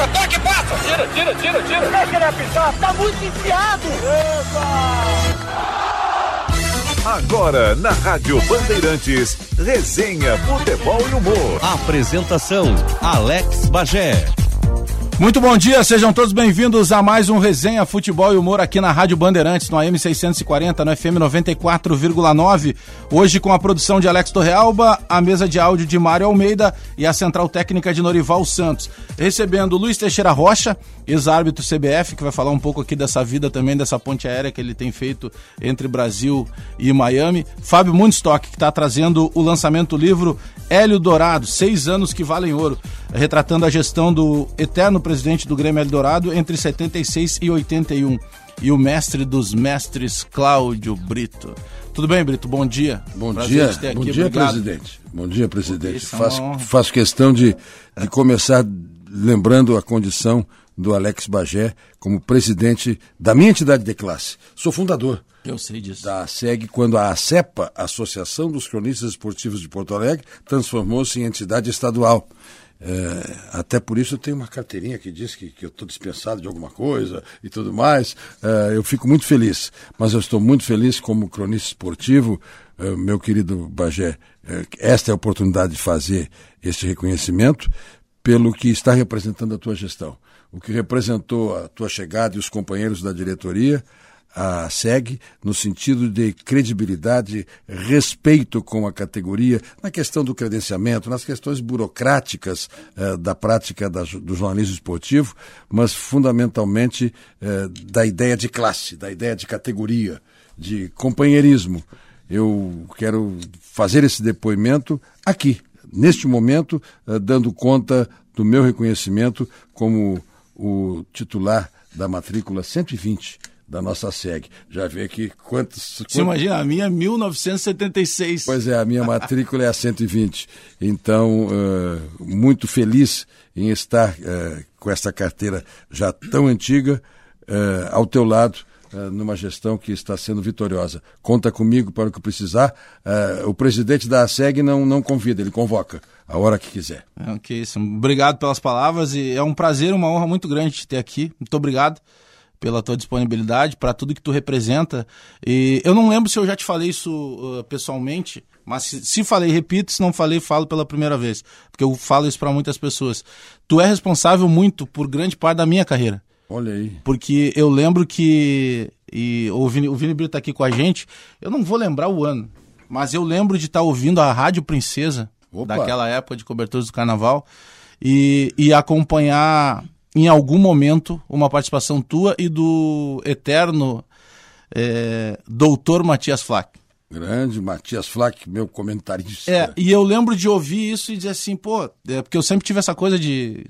passa, toque, passa! Tira, tira, tira, tira! Deixa ele apitar, tá muito enfiado! Epa! Agora, na Rádio Bandeirantes, resenha, futebol e humor. Apresentação, Alex Bagé. Muito bom dia, sejam todos bem-vindos a mais um Resenha Futebol e Humor aqui na Rádio Bandeirantes, no AM 640, no FM 94,9. Hoje com a produção de Alex Torrealba, a mesa de áudio de Mário Almeida e a central técnica de Norival Santos. Recebendo Luiz Teixeira Rocha, ex-árbitro CBF, que vai falar um pouco aqui dessa vida também, dessa ponte aérea que ele tem feito entre Brasil e Miami. Fábio Mundstock, que está trazendo o lançamento do livro Hélio Dourado, Seis Anos que Valem Ouro, retratando a gestão do eterno presidente do Grêmio Eldorado entre 76 e 81. E o mestre dos mestres, Cláudio Brito. Tudo bem, Brito? Bom dia. Bom Prazer dia, bom dia, presidente. Bom dia, presidente. Faço, faço questão de, de começar lembrando a condição do Alex Bagé como presidente da minha entidade de classe. Sou fundador. Eu sei disso. Da SEG, quando a ACEPA, Associação dos Cronistas Esportivos de Porto Alegre, transformou-se em entidade estadual. É, até por isso eu tenho uma carteirinha que diz que, que eu estou dispensado de alguma coisa e tudo mais. É, eu fico muito feliz, mas eu estou muito feliz como cronista esportivo, é, meu querido Bagé. É, esta é a oportunidade de fazer este reconhecimento pelo que está representando a tua gestão. O que representou a tua chegada e os companheiros da diretoria a SEG no sentido de credibilidade, respeito com a categoria, na questão do credenciamento, nas questões burocráticas eh, da prática da, do jornalismo esportivo, mas fundamentalmente eh, da ideia de classe, da ideia de categoria, de companheirismo. Eu quero fazer esse depoimento aqui, neste momento, eh, dando conta do meu reconhecimento como o titular da matrícula 120 da nossa SEG. Já vê aqui quantos. Você quantos... imagina, a minha é 1976. Pois é, a minha matrícula é a 120. Então, uh, muito feliz em estar uh, com essa carteira já tão antiga uh, ao teu lado. Numa gestão que está sendo vitoriosa. Conta comigo para o que precisar. o presidente da SEG não, não convida, ele convoca a hora que quiser. É, ok, isso. Obrigado pelas palavras e é um prazer, uma honra muito grande te ter aqui. Muito obrigado pela tua disponibilidade, para tudo que tu representa. E eu não lembro se eu já te falei isso uh, pessoalmente, mas se, se, falei, repito, se não falei, falo pela primeira vez, porque eu falo isso para muitas pessoas. Tu é responsável muito por grande parte da minha carreira. Olha aí. Porque eu lembro que e o Vini, o Vini Brito tá aqui com a gente. Eu não vou lembrar o ano, mas eu lembro de estar tá ouvindo a Rádio Princesa Opa. daquela época de cobertura do carnaval e, e acompanhar em algum momento, uma participação tua e do eterno é, doutor Matias Flack. Grande Matias Flack, meu comentarista. É, e eu lembro de ouvir isso e dizer assim, pô, é, porque eu sempre tive essa coisa de.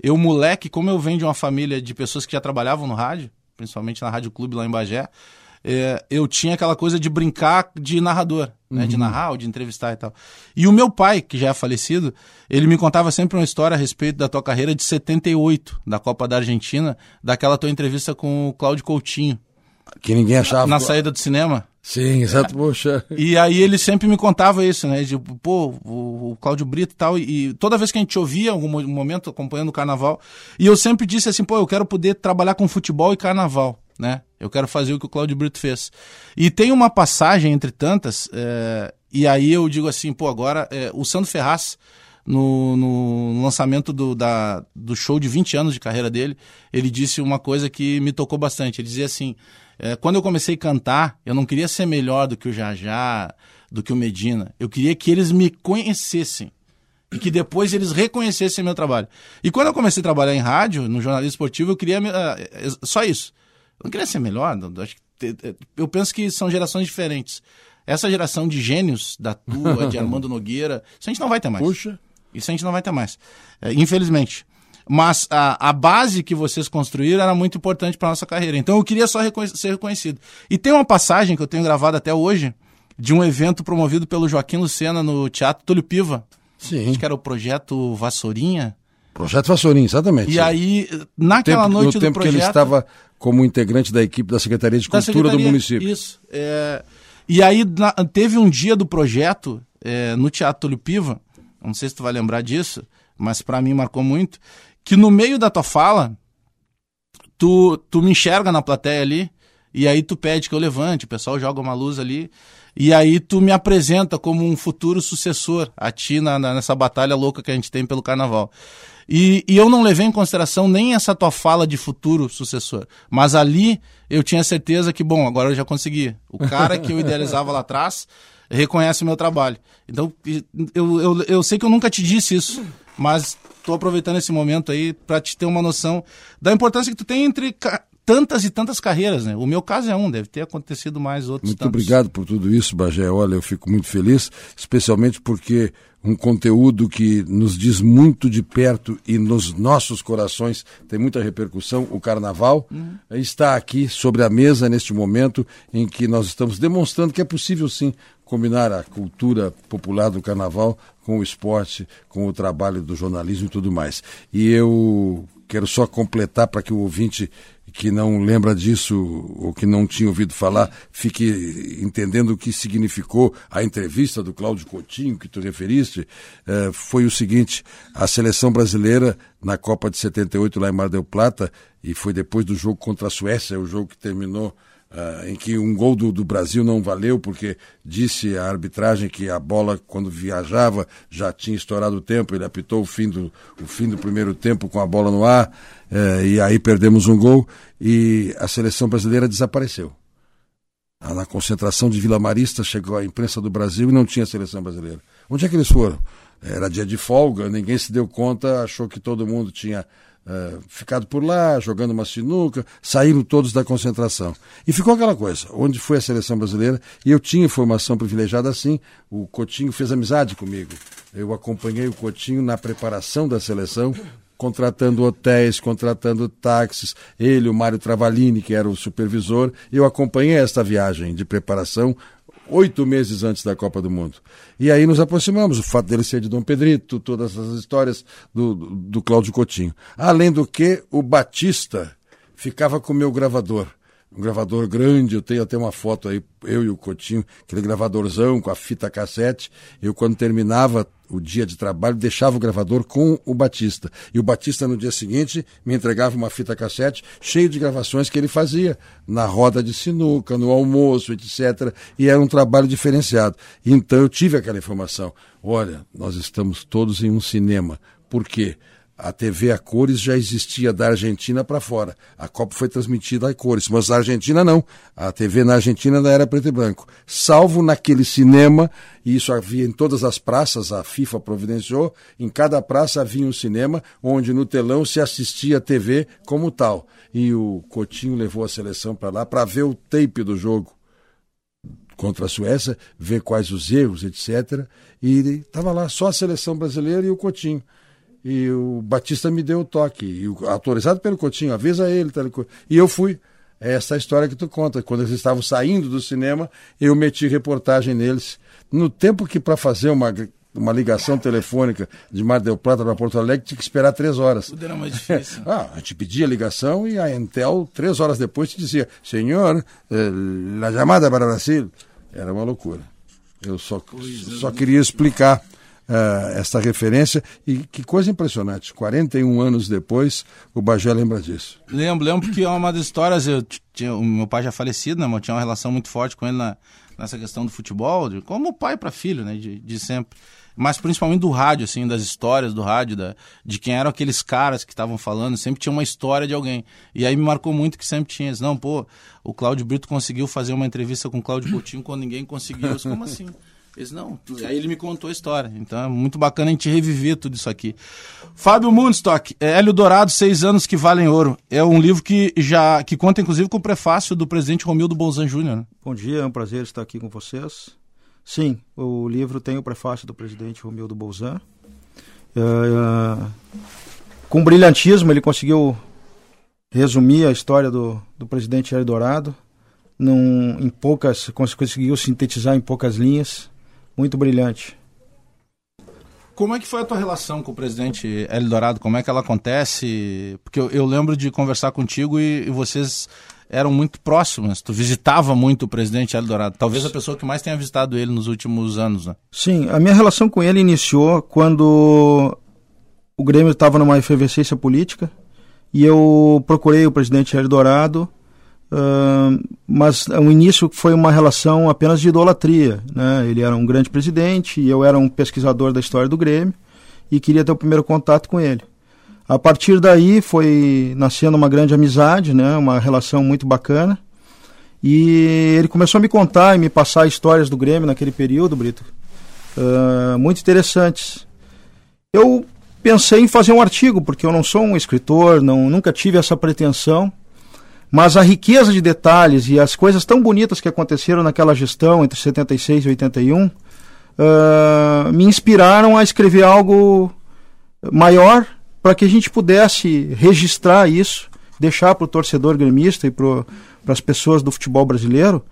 Eu, moleque, como eu venho de uma família de pessoas que já trabalhavam no rádio, principalmente na Rádio Clube lá em Bagé, é, eu tinha aquela coisa de brincar de narrador, né, uhum. de narrar ou de entrevistar e tal. E o meu pai, que já é falecido, ele me contava sempre uma história a respeito da tua carreira de 78, da Copa da Argentina, daquela tua entrevista com o Cláudio Coutinho. Que ninguém achava. Na saída do cinema. Sim, exato, poxa. E aí ele sempre me contava isso, né? De, pô, o, o Cláudio Brito e tal. E, toda vez que a gente ouvia, algum momento, acompanhando o carnaval, e eu sempre disse assim, pô, eu quero poder trabalhar com futebol e carnaval né? Eu quero fazer o que o Claudio Brito fez. E tem uma passagem entre tantas, é, e aí eu digo assim, pô, agora é, o Sandro Ferraz, no, no lançamento do, da, do show de 20 anos de carreira dele, ele disse uma coisa que me tocou bastante. Ele dizia assim: é, quando eu comecei a cantar, eu não queria ser melhor do que o Jajá, do que o Medina. Eu queria que eles me conhecessem e que depois eles reconhecessem meu trabalho. E quando eu comecei a trabalhar em rádio, no jornalismo esportivo, eu queria uh, só isso não queria ser melhor. Não, acho que, eu penso que são gerações diferentes. Essa geração de gênios da tua, de Armando Nogueira, isso a gente não vai ter mais. Puxa. Isso a gente não vai ter mais. É, infelizmente. Mas a, a base que vocês construíram era muito importante para nossa carreira. Então eu queria só reconhe ser reconhecido. E tem uma passagem que eu tenho gravado até hoje, de um evento promovido pelo Joaquim Lucena no Teatro Túlio Piva. Sim. Acho que era o projeto Vassourinha. Projeto Vassourinha, exatamente. E sim. aí, naquela tempo, noite no do tempo projeto... que ele estava como integrante da equipe da Secretaria de Cultura Secretaria, do município. Isso. É... E aí na... teve um dia do projeto é, no Teatro Túlio Piva, não sei se tu vai lembrar disso, mas para mim marcou muito, que no meio da tua fala, tu, tu me enxerga na plateia ali, e aí tu pede que eu levante, o pessoal joga uma luz ali, e aí tu me apresenta como um futuro sucessor a ti na, na, nessa batalha louca que a gente tem pelo carnaval. E, e, eu não levei em consideração nem essa tua fala de futuro sucessor. Mas ali eu tinha certeza que, bom, agora eu já consegui. O cara que eu idealizava lá atrás reconhece o meu trabalho. Então, eu, eu, eu sei que eu nunca te disse isso, mas estou aproveitando esse momento aí para te ter uma noção da importância que tu tem entre tantas e tantas carreiras, né? O meu caso é um, deve ter acontecido mais outros Muito tantos. obrigado por tudo isso, Bagé. Olha, eu fico muito feliz, especialmente porque um conteúdo que nos diz muito de perto e nos nossos corações tem muita repercussão, o Carnaval, uhum. está aqui sobre a mesa neste momento em que nós estamos demonstrando que é possível sim combinar a cultura popular do Carnaval com o esporte, com o trabalho do jornalismo e tudo mais. E eu quero só completar para que o ouvinte que não lembra disso ou que não tinha ouvido falar fique entendendo o que significou a entrevista do Cláudio Coutinho que tu referiste, eh, foi o seguinte: a seleção brasileira na Copa de 78 lá em Mar del Plata, e foi depois do jogo contra a Suécia, o jogo que terminou Uh, em que um gol do, do, Brasil não valeu, porque disse a arbitragem que a bola, quando viajava, já tinha estourado o tempo. Ele apitou o fim do, o fim do primeiro tempo com a bola no ar, uh, e aí perdemos um gol e a seleção brasileira desapareceu. Ah, na concentração de Vila Marista chegou a imprensa do Brasil e não tinha seleção brasileira. Onde é que eles foram? Era dia de folga, ninguém se deu conta, achou que todo mundo tinha Uh, ficado por lá, jogando uma sinuca, saíram todos da concentração. E ficou aquela coisa, onde foi a seleção brasileira, e eu tinha informação privilegiada assim, o Coutinho fez amizade comigo. Eu acompanhei o Coutinho na preparação da seleção, contratando hotéis, contratando táxis, ele, o Mário Travalini, que era o supervisor, eu acompanhei esta viagem de preparação oito meses antes da Copa do Mundo. E aí nos aproximamos, o fato dele ser de Dom Pedrito, todas as histórias do, do, do Cláudio Coutinho. Além do que, o Batista ficava com o meu gravador um gravador grande, eu tenho até uma foto aí, eu e o Coutinho, aquele gravadorzão com a fita cassete. Eu, quando terminava o dia de trabalho, deixava o gravador com o Batista. E o Batista, no dia seguinte, me entregava uma fita cassete cheio de gravações que ele fazia na roda de sinuca, no almoço, etc. E era um trabalho diferenciado. Então eu tive aquela informação. Olha, nós estamos todos em um cinema. Por quê? A TV a cores já existia da Argentina para fora. A Copa foi transmitida a cores, mas a Argentina não. A TV na Argentina ainda era preto e branco. Salvo naquele cinema, e isso havia em todas as praças, a FIFA providenciou, em cada praça havia um cinema onde no telão se assistia a TV como tal. E o Coutinho levou a seleção para lá para ver o tape do jogo contra a Suécia, ver quais os erros, etc. E estava lá só a seleção brasileira e o Coutinho. E o Batista me deu o toque, e o, autorizado pelo Coutinho, avisa ele. Tá, e eu fui. É essa história que tu conta. Quando eles estavam saindo do cinema, eu meti reportagem neles. No tempo que para fazer uma, uma ligação telefônica de Mar del Plata para Porto Alegre tinha que esperar três horas. Tudo era mais difícil. ah, a gente pedia a ligação e a Entel, três horas depois, te dizia: Senhor, eh, a chamada para Brasil. Era uma loucura. Eu só, só queria explicar uh, essa referência. E que coisa impressionante, 41 anos depois, o Bagé lembra disso. Lembro, lembro porque é uma das histórias, eu tinha, o meu pai já falecido, né, eu tinha uma relação muito forte com ele na, nessa questão do futebol, de, como pai para filho, né, de, de sempre mas principalmente do rádio, assim, das histórias do rádio, da, de quem eram aqueles caras que estavam falando, sempre tinha uma história de alguém. E aí me marcou muito que sempre tinha isso. Não, pô, o Cláudio Brito conseguiu fazer uma entrevista com o Cláudio Coutinho quando ninguém conseguiu. Como assim? Eles, não. Aí ele me contou a história. Então é muito bacana a gente reviver tudo isso aqui. Fábio Mundstock, é Hélio Dourado, Seis Anos que Valem Ouro. É um livro que já que conta, inclusive, com o prefácio do presidente Romildo Bolzan Júnior. Né? Bom dia, é um prazer estar aqui com vocês. Sim, o livro tem o prefácio do presidente Romildo Bolzan. É, é, com brilhantismo, ele conseguiu resumir a história do, do presidente Hélio Dourado. Num, em poucas, conseguiu sintetizar em poucas linhas muito brilhante. Como é que foi a tua relação com o presidente Hélio Dourado? Como é que ela acontece? Porque eu, eu lembro de conversar contigo e, e, vocês eram muito próximos. Tu visitava muito o presidente Hélio Dourado. Talvez a pessoa que mais tenha visitado ele nos últimos anos, né? Sim, a minha relação com ele iniciou quando o Grêmio estava numa efervescência política e eu procurei o presidente Hélio Dourado, uh, mas o início foi uma relação apenas de idolatria. Né? Ele era um grande presidente e eu era um pesquisador da história do Grêmio e queria ter o primeiro contato com ele. A partir daí foi nascendo uma grande amizade, né? uma relação muito bacana. E ele começou a me contar e me passar histórias do Grêmio naquele período, Brito, uh, muito interessantes. Eu pensei em fazer um artigo, porque eu não sou um escritor, não, nunca tive essa pretensão, mas a riqueza de detalhes e as coisas tão bonitas que aconteceram naquela gestão entre 76 e 81 uh, me inspiraram a escrever algo maior para que a gente pudesse registrar isso, deixar para o torcedor gremista e para as pessoas do futebol brasileiro,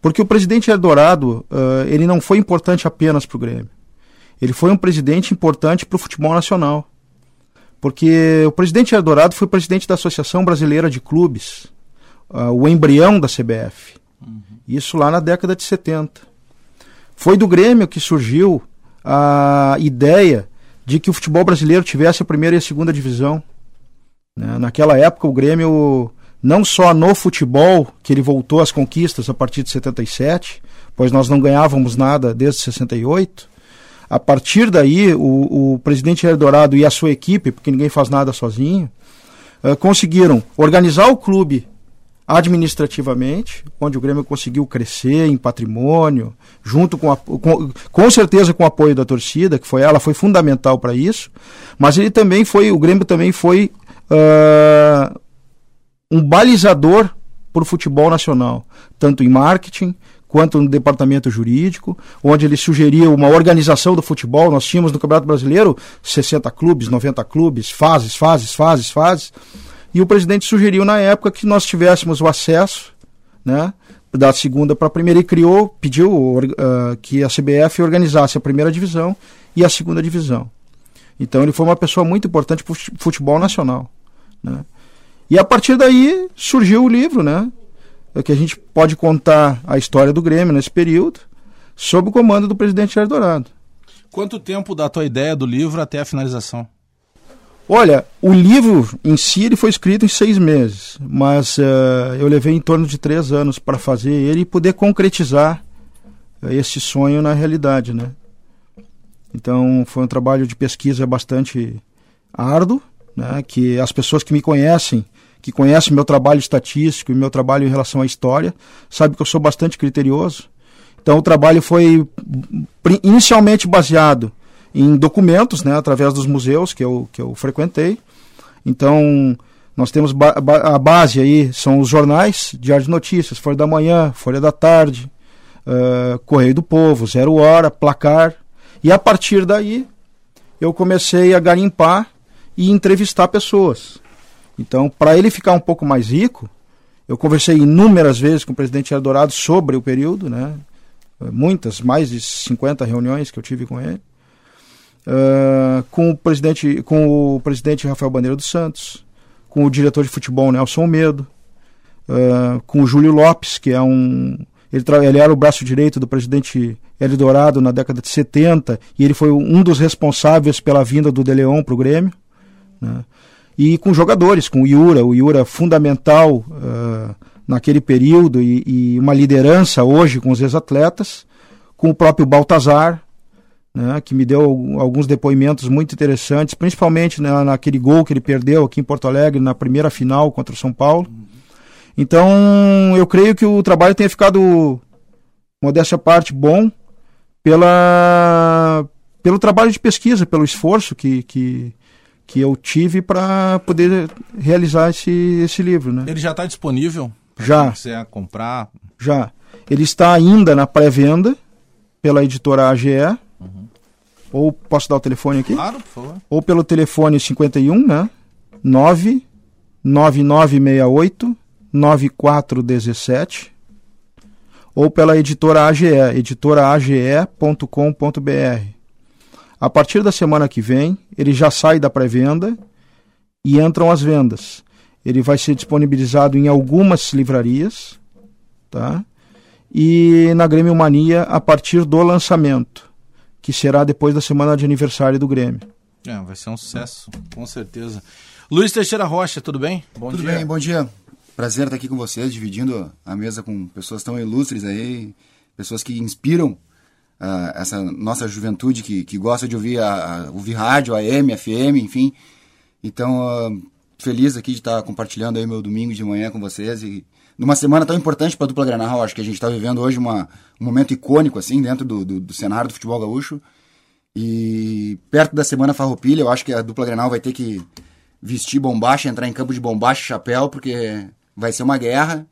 porque o presidente Eldorado uh, ele não foi importante apenas para o Grêmio. Ele foi um presidente importante para o futebol nacional. Porque o presidente Eldorado foi presidente da Associação Brasileira de Clubes, uh, o embrião da CBF. Uhum. Isso lá na década de 70. Foi do Grêmio que surgiu a ideia de que o futebol brasileiro tivesse a primeira e a segunda divisão. Né? Naquela época, o Grêmio, não só no futebol, que ele voltou às conquistas a partir de 77, pois nós não ganhávamos nada desde 68, a partir daí, o, o presidente Eldorado e a sua equipe, porque ninguém faz nada sozinho, uh, conseguiram organizar o clube administrativamente, onde o Grêmio conseguiu crescer em patrimônio, junto com, a, com, com certeza com o apoio da torcida, que foi ela foi fundamental para isso, mas ele também foi, o Grêmio também foi uh, um balizador para o futebol nacional, tanto em marketing, quanto no departamento jurídico, onde ele sugeria uma organização do futebol. Nós tínhamos no Campeonato Brasileiro 60 clubes, 90 clubes, fases, fases, fases, fases. E o presidente sugeriu na época que nós tivéssemos o acesso, né, da segunda para a primeira e criou, pediu uh, que a CBF organizasse a primeira divisão e a segunda divisão. Então ele foi uma pessoa muito importante para o futebol nacional. Né? E a partir daí surgiu o livro, né? Que a gente pode contar a história do Grêmio nesse período, sob o comando do presidente Jair Dourado. Quanto tempo da tua ideia do livro até a finalização? Olha, o livro em si ele foi escrito em seis meses, mas uh, eu levei em torno de três anos para fazer ele e poder concretizar uh, esse sonho na realidade, né? Então foi um trabalho de pesquisa bastante árduo, né? Que as pessoas que me conhecem que conhece meu trabalho estatístico e meu trabalho em relação à história, sabe que eu sou bastante criterioso. Então o trabalho foi inicialmente baseado em documentos, né, através dos museus que eu, que eu frequentei. Então nós temos ba a base aí, são os jornais, Diário de Notícias, Folha da Manhã, Folha da Tarde, uh, Correio do Povo, Zero Hora, Placar. E a partir daí eu comecei a garimpar e entrevistar pessoas. Então, para ele ficar um pouco mais rico, eu conversei inúmeras vezes com o presidente Eldorado sobre o período, né? muitas, mais de 50 reuniões que eu tive com ele. Uh, com o presidente com o presidente Rafael Bandeira dos Santos, com o diretor de futebol Nelson Medo, uh, com o Júlio Lopes, que é um ele, ele, era o braço direito do presidente Eldorado na década de 70 e ele foi um dos responsáveis pela vinda do De Leon para o Grêmio. Né? e com jogadores, com o Iura, o Iura fundamental uh, naquele período e, e, uma liderança hoje com os ex-atletas, com o próprio Baltazar, né, que me deu alguns depoimentos muito interessantes, principalmente né, naquele gol que ele perdeu aqui em Porto Alegre na primeira final contra o São Paulo. Então, eu creio que o trabalho tenha ficado, modéstia à parte, bom pela, pelo trabalho de pesquisa, pelo esforço que, que, que eu tive para poder realizar esse, esse livro. Né? Ele já está disponível? Já. Quem quiser comprar? Já. Ele está ainda na pré-venda pela editora AGE. Uhum. Ou posso dar o telefone aqui? Claro, por favor. Ou pelo telefone 51, né? 99968 9417 ou pela editora AGE, editoraage.com.br. A partir da semana que vem, ele já sai da pré-venda e entram as vendas. Ele vai ser disponibilizado em algumas livrarias, tá? E na Grêmio Mania a partir do lançamento, que será depois da semana de aniversário do Grêmio. É, vai ser um sucesso, com certeza. Luiz Teixeira Rocha, tudo bem? Bom tudo dia. bem, bom dia. Prazer estar aqui com vocês, dividindo a mesa com pessoas tão ilustres aí, pessoas que inspiram uh, essa nossa juventude que, que gosta de ouvir, a, a, ouvir rádio, AM, FM, enfim. Então, uh, feliz aqui de estar compartilhando aí meu domingo de manhã com vocês e numa semana tão importante para a dupla Granal, acho que a gente está vivendo hoje uma, um momento icônico assim dentro do, do, do, cenário do futebol gaúcho. E perto da semana Farroupilha, eu acho que a dupla Granal vai ter que vestir bombacha, entrar em campo de bombacha e chapéu, porque vai ser uma guerra.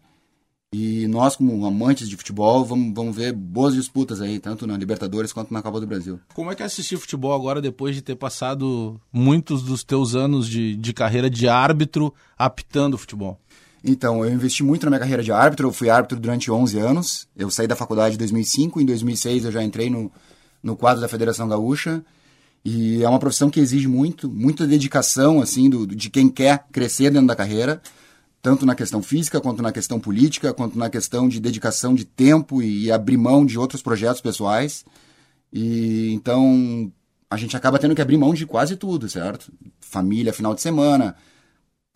E nós, como amantes de futebol, vamos, vamos ver boas disputas aí, tanto na Libertadores quanto na Copa do Brasil. Como é que é assistir futebol agora, depois de ter passado muitos dos teus anos de, de carreira de árbitro apitando futebol? Então, eu investi muito na minha carreira de árbitro. Eu fui árbitro durante 11 anos. Eu saí da faculdade em 2005. Em 2006 eu já entrei no, no quadro da Federação Gaúcha. E é uma profissão que exige muito, muita dedicação, assim, do, de quem quer crescer dentro da carreira. Tanto na questão física, quanto na questão política, quanto na questão de dedicação de tempo e abrir mão de outros projetos pessoais. E então a gente acaba tendo que abrir mão de quase tudo, certo? Família, final de semana,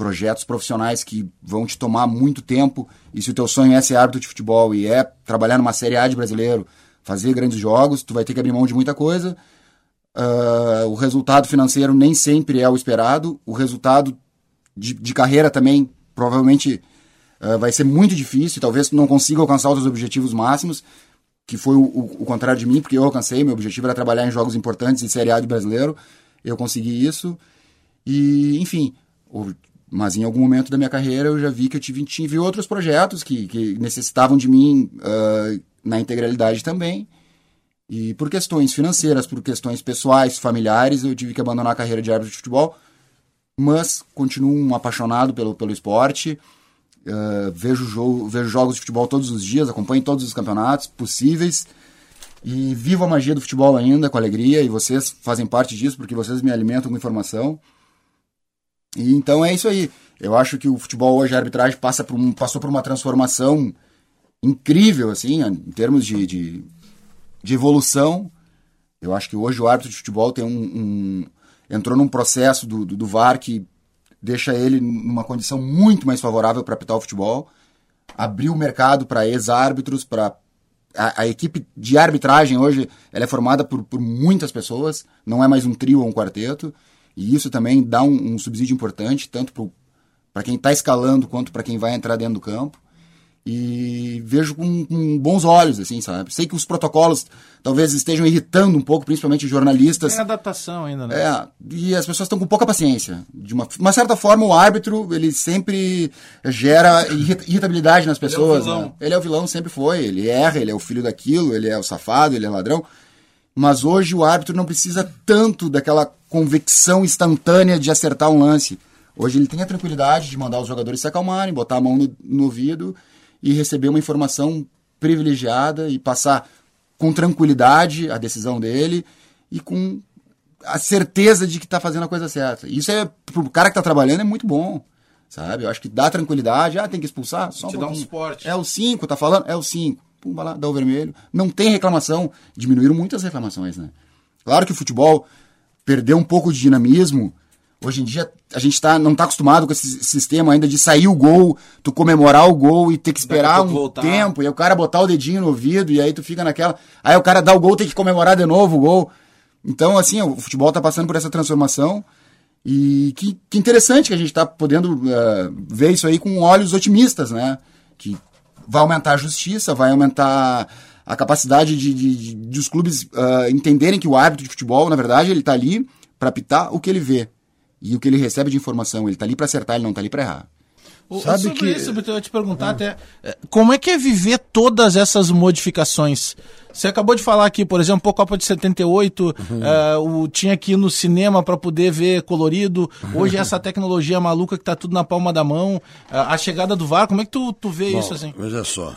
projetos profissionais que vão te tomar muito tempo. E se o teu sonho é ser árbitro de futebol e é trabalhar numa Série A de brasileiro, fazer grandes jogos, tu vai ter que abrir mão de muita coisa. Uh, o resultado financeiro nem sempre é o esperado. O resultado de, de carreira também provavelmente uh, vai ser muito difícil. Talvez tu não consiga alcançar os teus objetivos máximos, que foi o, o, o, contrário de mim, porque eu alcancei. Meu objetivo era trabalhar em jogos importantes em Série A de brasileiro. Eu consegui isso. E, enfim, mas em algum momento da minha carreira eu já vi que eu tive, tive outros projetos que, que necessitavam de mim uh, na integralidade também. E por questões financeiras, por questões pessoais, familiares, eu tive que abandonar a carreira de árbitro de futebol. Mas continuo um apaixonado pelo, pelo esporte. Uh, vejo, jogo, vejo jogos de futebol todos os dias, acompanho todos os campeonatos possíveis. E vivo a magia do futebol ainda com alegria. E vocês fazem parte disso, porque vocês me alimentam com informação. E então é isso aí. Eu acho que o futebol hoje, a arbitragem passa por um, passou por uma transformação incrível, assim, em termos de, de, de evolução. Eu acho que hoje o árbitro de futebol tem um, um entrou num processo do, do, do, VAR que deixa ele numa condição muito mais favorável para apitar o futebol. Abriu o mercado para ex-árbitros, para a, a, equipe de arbitragem hoje ela é formada por, por muitas pessoas, não é mais um trio ou um quarteto. E isso também dá um, um subsídio importante, tanto para quem está escalando quanto para quem vai entrar dentro do campo. E vejo com, com, bons olhos, assim, sabe? Sei que os protocolos talvez estejam irritando um pouco, principalmente jornalistas. Tem adaptação ainda, né? É, e as pessoas estão com pouca paciência. De uma, uma certa forma, o árbitro, ele sempre gera irritabilidade nas pessoas. Ele é o vilão. Né? Ele é o vilão, sempre foi. Ele erra, ele é o filho daquilo, ele é o safado, ele é ladrão. Mas hoje o árbitro não precisa tanto daquela convicção instantânea de acertar um lance. Hoje ele tem a tranquilidade de mandar os jogadores se acalmarem, botar a mão no, no ouvido e receber uma informação privilegiada e passar com tranquilidade a decisão dele e com a certeza de que está fazendo a coisa certa. Isso é para o cara que está trabalhando é muito bom, sabe? Eu acho que dá tranquilidade. Ah, tem que expulsar? Só um Te dá um suporte. É o 5, tá falando? É o 5 pum, vai lá, dá o vermelho. Não tem reclamação. Diminuíram muitas reclamações, né? Claro que o futebol perdeu um pouco de dinamismo. Hoje em dia a gente tá, não está acostumado com esse sistema ainda de sair o gol, tu comemorar o gol e ter que esperar um voltar. tempo, e aí o cara botar o dedinho no ouvido, e aí tu fica naquela. Aí o cara dá o gol, tem que comemorar de novo o gol. Então, assim, o futebol está passando por essa transformação. E que, que interessante que a gente está podendo uh, ver isso aí com olhos otimistas, né? Que vai aumentar a justiça, vai aumentar a capacidade de, de, de, de os clubes uh, entenderem que o árbitro de futebol, na verdade, ele está ali para apitar o que ele vê e o que ele recebe de informação. Ele está ali para acertar, ele não está ali para errar. Sabe sobre que... isso, eu ia te perguntar ah. até, é, como é que é viver todas essas modificações? Você acabou de falar aqui, por exemplo, a Copa de 78, uhum. É, o, tinha aqui no cinema para poder ver colorido. Hoje essa tecnologia maluca que está tudo na palma da mão. A, a, chegada do VAR, como é que tu, tu vê Bom, isso assim? Veja só,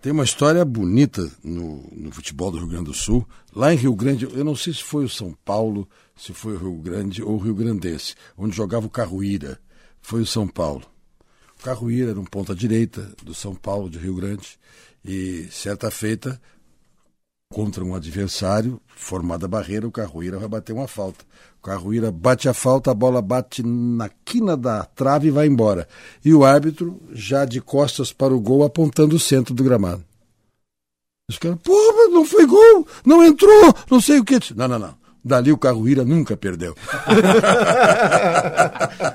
tem uma história bonita no, no futebol do Rio Grande do Sul. Lá em Rio Grande, eu não sei se foi o São Paulo, se foi o Rio Grande ou o Rio Grandense, onde jogava o Carruíra. Foi o São Paulo. Carruíra era um ponta direita do São Paulo, de Rio Grande, e certa feita, contra um adversário, formada a barreira, o Carruíra vai bater uma falta. O Carruíra bate a falta, a bola bate na quina da trave e vai embora. E o árbitro já de costas para o gol, apontando o centro do gramado. Os caras, pô, não foi gol, não entrou, não sei o que. Não, não, não. Dali o Carruíra nunca perdeu.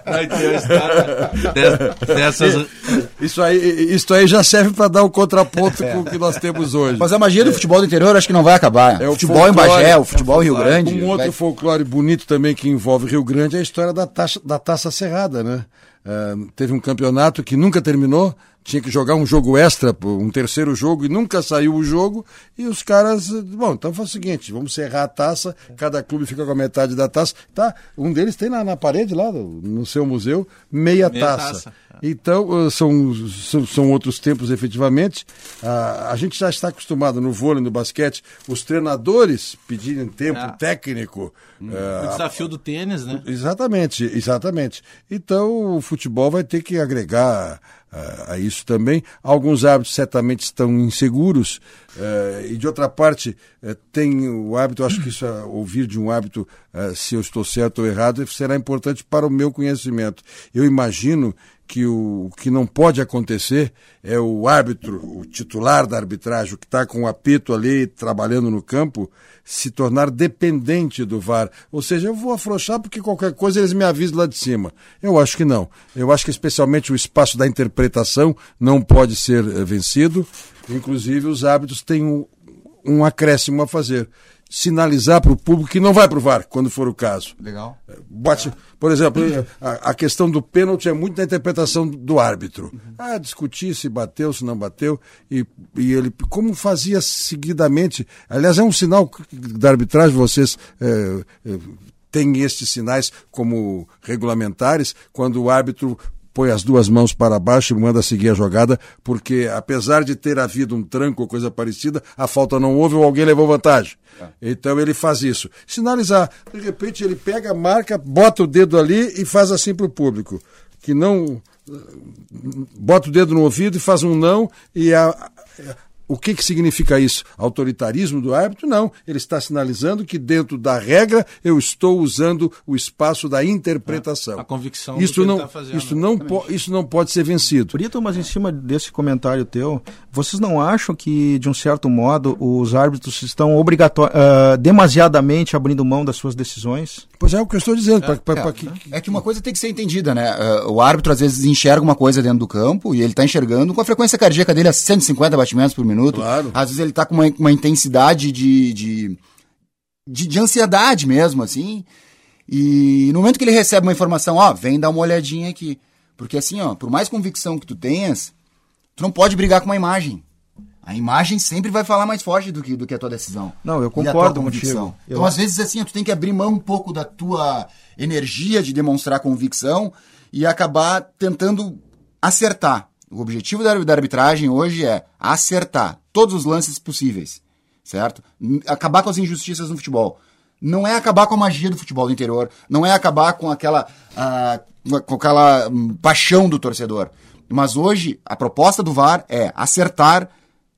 A história de- dessas. Isso aí, isso aí já serve para dar o contraponto com o que nós temos hoje. Mas a magia do futebol do interior acho que não vai acabar. É o o futebol em. Bagé, o futebol em Rio Grande. Um outro vai- folclore bonito também que envolve Rio Grande é a história da, taxa, da Taça Cerrada, né? Ah, teve um campeonato que nunca terminou, tinha que jogar um jogo extra, um terceiro jogo, e nunca saiu o jogo, e os caras, eh, bom, então faz o seguinte, vamos cerrar a taça, cada clube fica com a metade da taça, tá? Um deles tem na, na parede lá, no seu museu, meia, Meia taça. taça. Então, eh, são, são, são outros tempos, efetivamente. Ah, a gente já está acostumado no vôlei, no basquete, os treinadores pedirem tempo É. técnico. O eh, desafio do tênis, né? Exatamente, exatamente. Então o futebol vai ter que agregar a isso também. Alguns árbitros certamente estão inseguros, eh, e de outra parte, eh, tem o hábito, acho que isso, ah, ouvir de um hábito, ah, se eu estou certo ou errado, será importante para o meu conhecimento. Eu imagino que o, o que não pode acontecer é o árbitro, o titular da arbitragem, o que está com o apito ali trabalhando no campo, se tornar dependente do VAR. Ou seja, eu vou afrouxar porque qualquer coisa eles me avisam lá de cima. Eu acho que não. Eu acho que especialmente o espaço da interpretação não pode ser eh, vencido. Inclusive os árbitros têm um, um acréscimo a fazer. Sinalizar para o público que não vai para o VAR, quando for o caso. Legal. Bate, por exemplo, a, a questão do pênalti é muito na interpretação do árbitro. Ah, discutir se bateu, se não bateu, e, e ele, como fazia seguidamente. Aliás, é um sinal da arbitragem, vocês eh, eh, têm estes sinais como regulamentares, quando o árbitro põe as duas mãos para baixo e manda seguir a jogada, porque apesar de ter havido um tranco ou coisa parecida, a falta não houve ou alguém levou vantagem. Então ele faz isso. Sinalizar, de repente ele pega, marca, bota o dedo ali e faz assim para o público. Que não. Bota o dedo no ouvido e faz um não, e a, o que, que significa isso? Autoritarismo do árbitro? Não. Ele está sinalizando que dentro da regra eu estou usando o espaço da interpretação. A convicção do isso que ele não, tá fazendo. isso não, po- isso não pode ser vencido. Brito, mas em cima desse comentário teu, vocês não acham que, de um certo modo, os árbitros estão obrigato- ah, demasiadamente abrindo mão das suas decisões? Pois é o que eu estou dizendo. pra- pra- pra que- É que uma coisa tem que ser entendida, né? Eh, O árbitro às vezes enxerga uma coisa dentro do campo e ele tá enxergando com a frequência cardíaca dele a 150 batimentos por minuto. Claro. Às vezes ele tá com uma, uma intensidade de, de, de, de ansiedade mesmo, assim. E no momento que ele recebe uma informação, ó, vem dar uma olhadinha aqui. Porque assim, ó, por mais convicção que tu tenhas, tu não pode brigar com uma imagem. A imagem sempre vai falar mais forte do que, do que a tua decisão. Não, eu concordo convicção. contigo. Então, Eu- às vezes, assim, tu tem que abrir mão um pouco da tua energia de demonstrar convicção e acabar tentando acertar. O objetivo da arbitragem hoje é acertar todos os lances possíveis, certo? Acabar com as injustiças no futebol. Não é acabar com a magia do futebol do interior, não é acabar com aquela, ah, com aquela hum, paixão do torcedor. Mas hoje, a proposta do VAR é acertar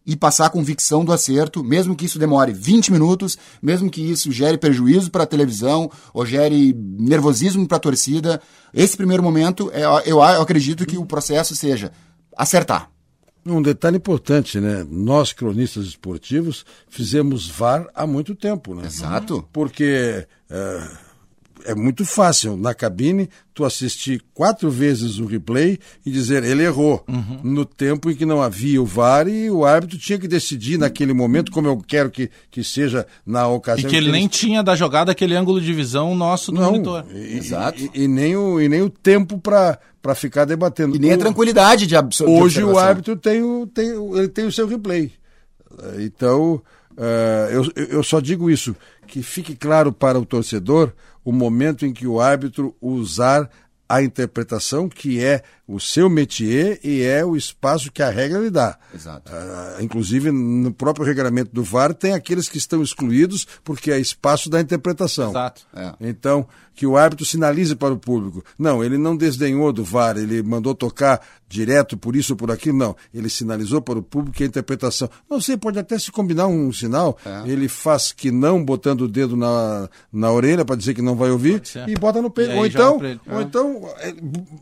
e passar a convicção do acerto, mesmo que isso demore 20 minutos, mesmo que isso gere prejuízo para a televisão ou gere nervosismo para a torcida. Esse primeiro momento, é, eu acredito que o processo seja acertar. Um detalhe importante, né? Nós, cronistas esportivos, fizemos VAR há muito tempo, né? Exato. Porque é, é muito fácil na cabine tu assistir quatro vezes o replay e dizer ele errou no tempo em que não havia o VAR e o árbitro tinha que decidir naquele momento como eu quero que, que seja na E ocasião. que ele eles- nem tinha da jogada aquele ângulo de visão nosso do não, monitor. e, Exato. E, e nem o, e nem o tempo para ficar debatendo. E nem a O- tranquilidade de absorver. Hoje o árbitro tem o, tem, ele tem o seu replay. Então, eh, eu, eu só digo isso, que fique claro para o torcedor o momento em que o árbitro usar a interpretação, que é o seu métier e é o espaço que a regra lhe dá. Exato. Ah, inclusive, no próprio regulamento do VAR, tem aqueles que estão excluídos porque é espaço da interpretação. Exato. É. Então, que o árbitro sinalize para o público. Não, ele não desdenhou do VAR, ele mandou tocar direto por isso ou por aquilo, não. Ele sinalizou para o público que a interpretação. Não sei, pode até se combinar um sinal, ele faz que não, botando o dedo na, na orelha para dizer que não vai ouvir, e bota no peito. aí Ou então, ou então é,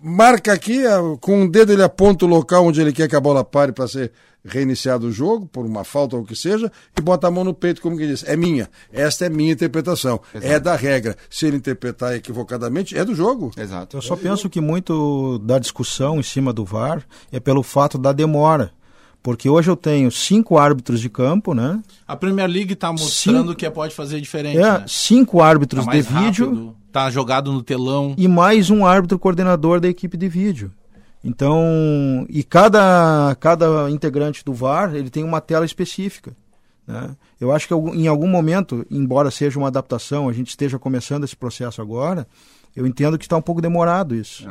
marca aqui, com o dedo ele aponta o local onde ele quer que a bola pare para ser reiniciado o jogo, por uma falta ou o que seja, e bota a mão no peito, como que diz, é minha. Esta é minha interpretação. É da regra. Se ele interpretar equivocadamente, é do jogo. Exato. Eu só penso que muito da discussão em cima do VAR é pelo fato da demora. Porque hoje eu tenho cinco árbitros de campo, né? A Premier League tá mostrando Sim. que pode fazer diferente, É, né? cinco Tá árbitros de mais vídeo rápido, tá jogado no telão. e mais um árbitro coordenador da equipe de vídeo. Então, e cada, cada integrante do VAR, ele tem uma tela específica. Né? Eu acho que em algum momento, embora seja uma adaptação, a gente esteja começando esse processo agora, eu entendo que está um pouco demorado isso.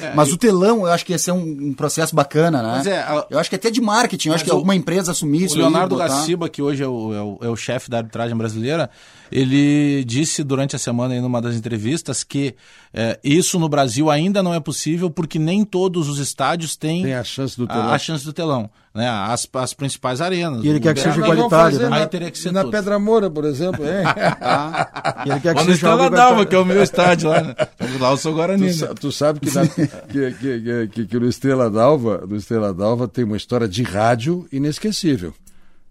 É, Mas e- o telão, eu acho que ia ser um, um processo bacana, né? Mas é, a- Eu acho que até de marketing, eu acho Mas que o- alguma empresa assumir O Leonardo Gaciba, que hoje é o, é o, é o chefe da arbitragem brasileira, ele disse durante a semana em uma das entrevistas que é, isso no Brasil ainda não é possível porque nem todos os estádios têm Tem a chance do a, telão. a chance do telão, né? As, as principais arenas. E ele quer que seja igualitário, fazer né? Aí Na, teria que ser na todos. Pedra Moura, por exemplo. hein? E ele quer que Ou no seja Estrela algo d'Alva, que é o meu estádio lá, né? Lá eu sou Tu, Guarani. sa- né? tu sabe que, na- que, que, que, que- que no Estrela d'Alva, no Estrela d'Alva tem uma história de rádio inesquecível.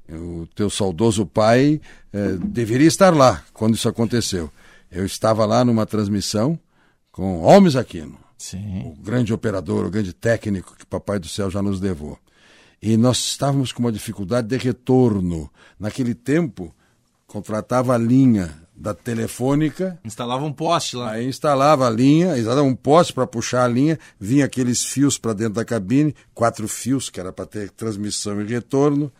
O teu saudoso pai eh, deveria estar lá quando isso aconteceu. Eu estava lá numa transmissão com Holmes Aquino, Sim. o grande operador, o grande técnico que Papai do Céu já nos levou. E nós estávamos com uma dificuldade de retorno. Naquele tempo, contratava a linha da telefônica Instalava um poste lá. Aí instalava a linha, exato, um poste para puxar a linha, vinha aqueles fios para dentro da cabine, quatro fios, que era para ter transmissão e retorno.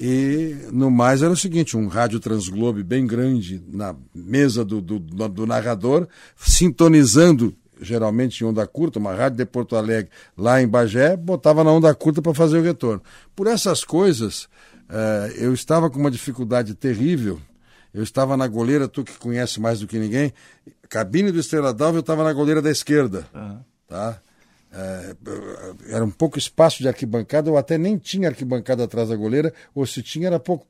E no mais era o seguinte: um rádio transglobe bem grande na mesa do, do, do- do narrador, sintonizando, geralmente em onda curta, uma rádio de Porto Alegre lá em Bagé, botava na onda curta para fazer o retorno. Por essas coisas, eh, eu estava com uma dificuldade terrível. Eu estava na goleira, tu que conhece mais do que ninguém, cabine do Estrela d'Alva, eu estava na goleira da esquerda. Tá? É, era um pouco espaço de arquibancada, eu até nem tinha arquibancada atrás da goleira, ou se tinha era pouco,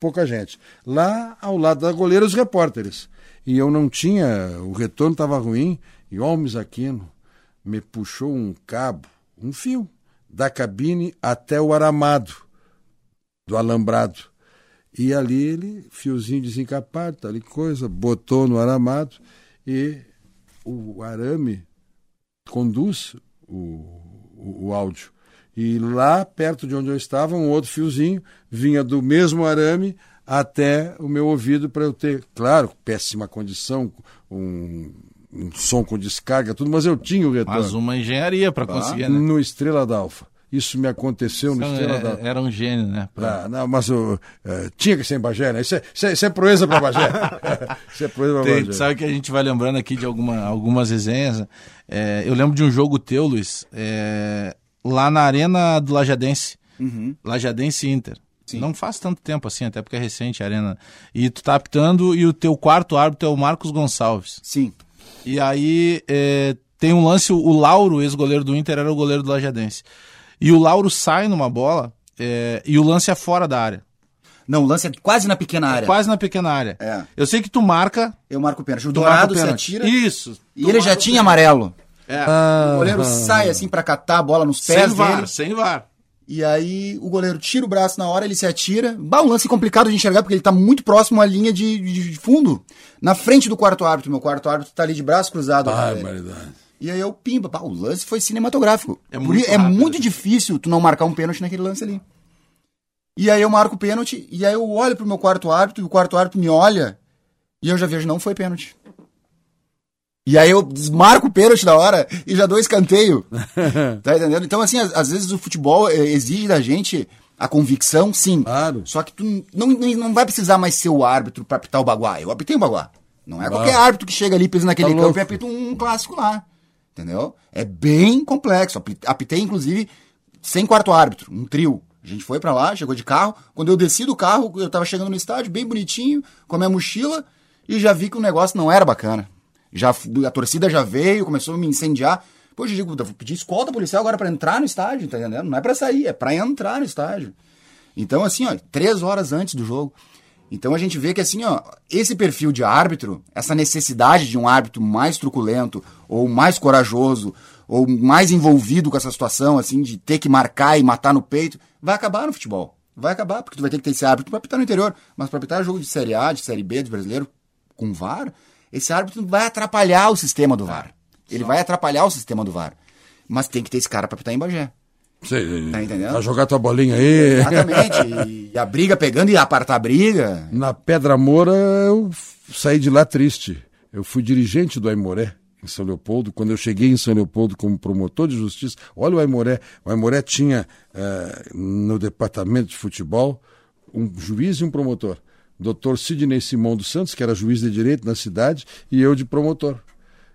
pouca gente. Lá ao lado da goleira, os repórteres. E eu não tinha, o retorno estava ruim, e Holmes Aquino me puxou um cabo, um fio, da cabine até o aramado do alambrado. E ali ele, fiozinho desencapado, tal coisa, botou no aramado e o arame conduz o, o, o áudio. E lá perto de onde eu estava, um outro fiozinho vinha do mesmo arame até o meu ouvido para eu ter, claro, péssima condição, um, um som com descarga, tudo, mas eu tinha o retorno. Mas uma engenharia para conseguir, né? No Estrela d'Alfa. Isso me aconteceu no Estrela é- d'Alfa. era um gênio, né? Pra- Ah, não, mas o, eh, tinha que ser em Bagé, né? Isso é, isso é, isso é proeza para Bagé. isso é proeza para Bagé. sabe que a gente vai lembrando aqui de alguma, algumas resenhas. É, eu lembro de um jogo teu, Luiz, é, lá na arena do Lajadense. Lajadense Inter. Não faz tanto tempo assim, até porque é recente a arena. E tu tá apitando e o teu quarto árbitro é o Marcos Gonçalves. Sim. E aí é, tem um lance, o Lauro, ex-goleiro do Inter, era o goleiro do Lajadense. E o Lauro sai numa bola é, e o lance é fora da área. Não, o lance é quase na pequena área. Quase na pequena área. É. Eu sei que tu marca. Eu marco o pênalti. O Dourado o se atira. Isso. E ele já tinha amarelo. É. O goleiro sai assim pra catar a bola nos sem pés VAR, dele. sem VAR. E aí o goleiro tira o braço na hora, ele se atira. Bah, um lance complicado de enxergar, porque ele tá muito próximo à linha de, de fundo. Na frente do quarto árbitro. Meu quarto árbitro tá ali de braço cruzado. Ai, É. barbaridade. E aí eu pimba. Bah, o lance foi cinematográfico. É muito é muito assim. difícil tu não marcar um pênalti naquele lance ali. E aí eu marco o pênalti, e aí eu olho pro meu quarto árbitro, e o quarto árbitro me olha, e eu já vejo, não foi pênalti. E aí eu desmarco o pênalti da hora e já dou escanteio. tá entendendo? Então, assim, às, às vezes o futebol eh, exige da gente a convicção, sim. Claro. Só que tu não, não, não vai precisar mais ser o árbitro pra apitar o baguá. Eu apitei o baguá. Não é qualquer árbitro que chega ali, pisa naquele Tá campo louco. e apita um, um clássico lá. Entendeu? É bem complexo. Api- Apitei, inclusive, sem quarto árbitro, um trio. A gente foi pra lá, chegou de carro. Quando eu desci do carro, eu tava chegando no estádio, bem bonitinho, com a minha mochila, e já vi que o negócio não era bacana. Já, a torcida já veio, começou a me incendiar. Pô, eu digo, eu vou pedir escolta policial agora pra entrar no estádio, tá entendendo? Não é pra sair, é pra entrar no estádio. Então, assim, ó, três horas antes do jogo. Então a gente vê que assim, ó, esse perfil de árbitro, essa necessidade de um árbitro mais truculento, ou mais corajoso, ou mais envolvido com essa situação, assim, de ter que marcar e matar no peito, vai acabar no futebol. Vai acabar, porque tu vai ter que ter esse árbitro pra apitar no interior. Mas pra apitar jogo de Série A, de Série B, de brasileiro, com VAR, esse árbitro vai atrapalhar o sistema do VAR. Ele vai atrapalhar o sistema do VAR. Mas tem que ter esse cara pra apitar em Bagé. Sei, Tá entendendo? Vai jogar tua bolinha aí. Exatamente. e a briga pegando e apartar a briga. Na Pedra Moura, eu saí de lá triste. Eu fui dirigente do Aimoré, em São Leopoldo. Quando eu cheguei em São Leopoldo como promotor de justiça, olha o Aimoré. O Aimoré tinha eh, no departamento de futebol um juiz e um promotor. Doutor Sidney Simão dos Santos, que era juiz de direito na cidade, e eu de promotor.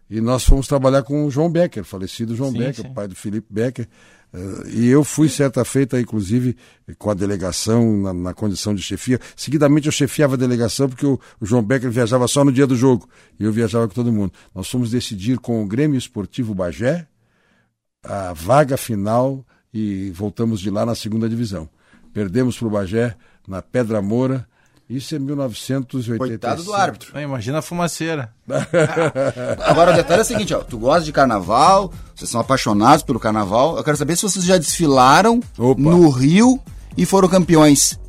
E nós fomos trabalhar com o João Becker, falecido João Sim, Becker, sim. pai do Felipe Becker. Eh, e eu fui certa feita, inclusive, com a delegação na, na condição de chefia. Seguidamente eu chefiava a delegação porque o, o João Becker viajava só no dia do jogo e eu viajava com todo mundo. Nós fomos decidir com o Grêmio Esportivo Bagé a vaga final e voltamos de lá na segunda divisão. Perdemos para o Bagé na Pedra Moura. Isso é 1986. Coitado do árbitro. Ah, Imagina a fumaceira. Agora o detalhe é o seguinte, ó. Tu gosta de carnaval, vocês são apaixonados pelo carnaval. Eu quero saber se vocês já desfilaram Opa. no Rio e foram campeões.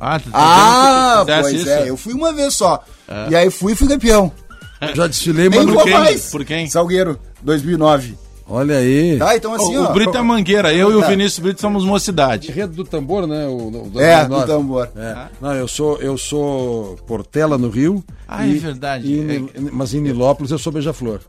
Ah, tu tá Ah, tu pois é. isso? Eu fui uma vez só. E aí fui e fui campeão. Já desfilei, mas vou quem? mais. Por quem? Salgueiro, 2009. Olha aí. Tá, então assim, o, ó. o Brito é Mangueira, eu e o Tá. Vinícius Brito somos mocidade. Enredo do tambor, né? O, o- o É, 2009. do tambor. É. Não, eu sou, eu sou Portela no Rio. Ah, é verdade. e Ni- Mas em Nilópolis eu sou beija-flor.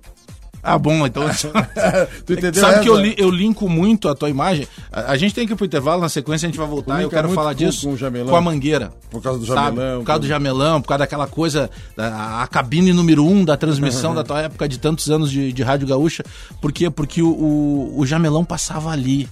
Ah, bom, então. Tu entendeu Sabe essa? que eu, li- eu linko muito a tua imagem. A, a gente tem que ir pro intervalo, na sequência a gente vai voltar. Tu Eu quero falar disso com o jamelão. com a mangueira. Por causa do sabe? jamelão. Por causa do jamelão, por causa daquela coisa, da, a cabine número um da transmissão da tua época de tantos anos de, de Rádio Gaúcha. Por quê? Porque o, o, o jamelão passava ali.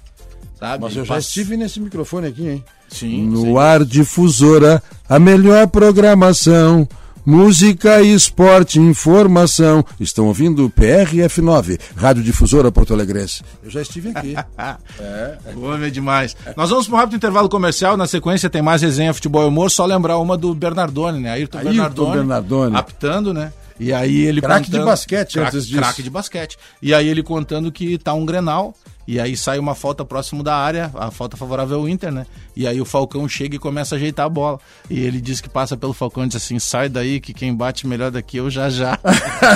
Sabe? Mas eu já pass- estive nesse microfone aqui, hein? Sim. No sim. ar difusora, a melhor programação. Música, esporte, informação. Estão ouvindo PRF9, Rádio Difusora Porto Alegrense. Eu já estive aqui. O homem é demais. Nós vamos para um rápido intervalo comercial. Na sequência tem mais resenha, futebol e humor. Só lembrar uma do Bernardone, né? Ayrton, Ayrton Bernardone, Bernardone. Apitando, né? E aí ele Craque de basquete Craque- antes disso. Craque de basquete. E aí ele contando que tá um Grenal. E aí sai uma falta próximo da área, a falta favorável ao Inter, né? E aí o Falcão chega e começa a ajeitar a bola. E ele diz que passa pelo Falcão e diz assim: sai daí que quem bate melhor daqui é o já já.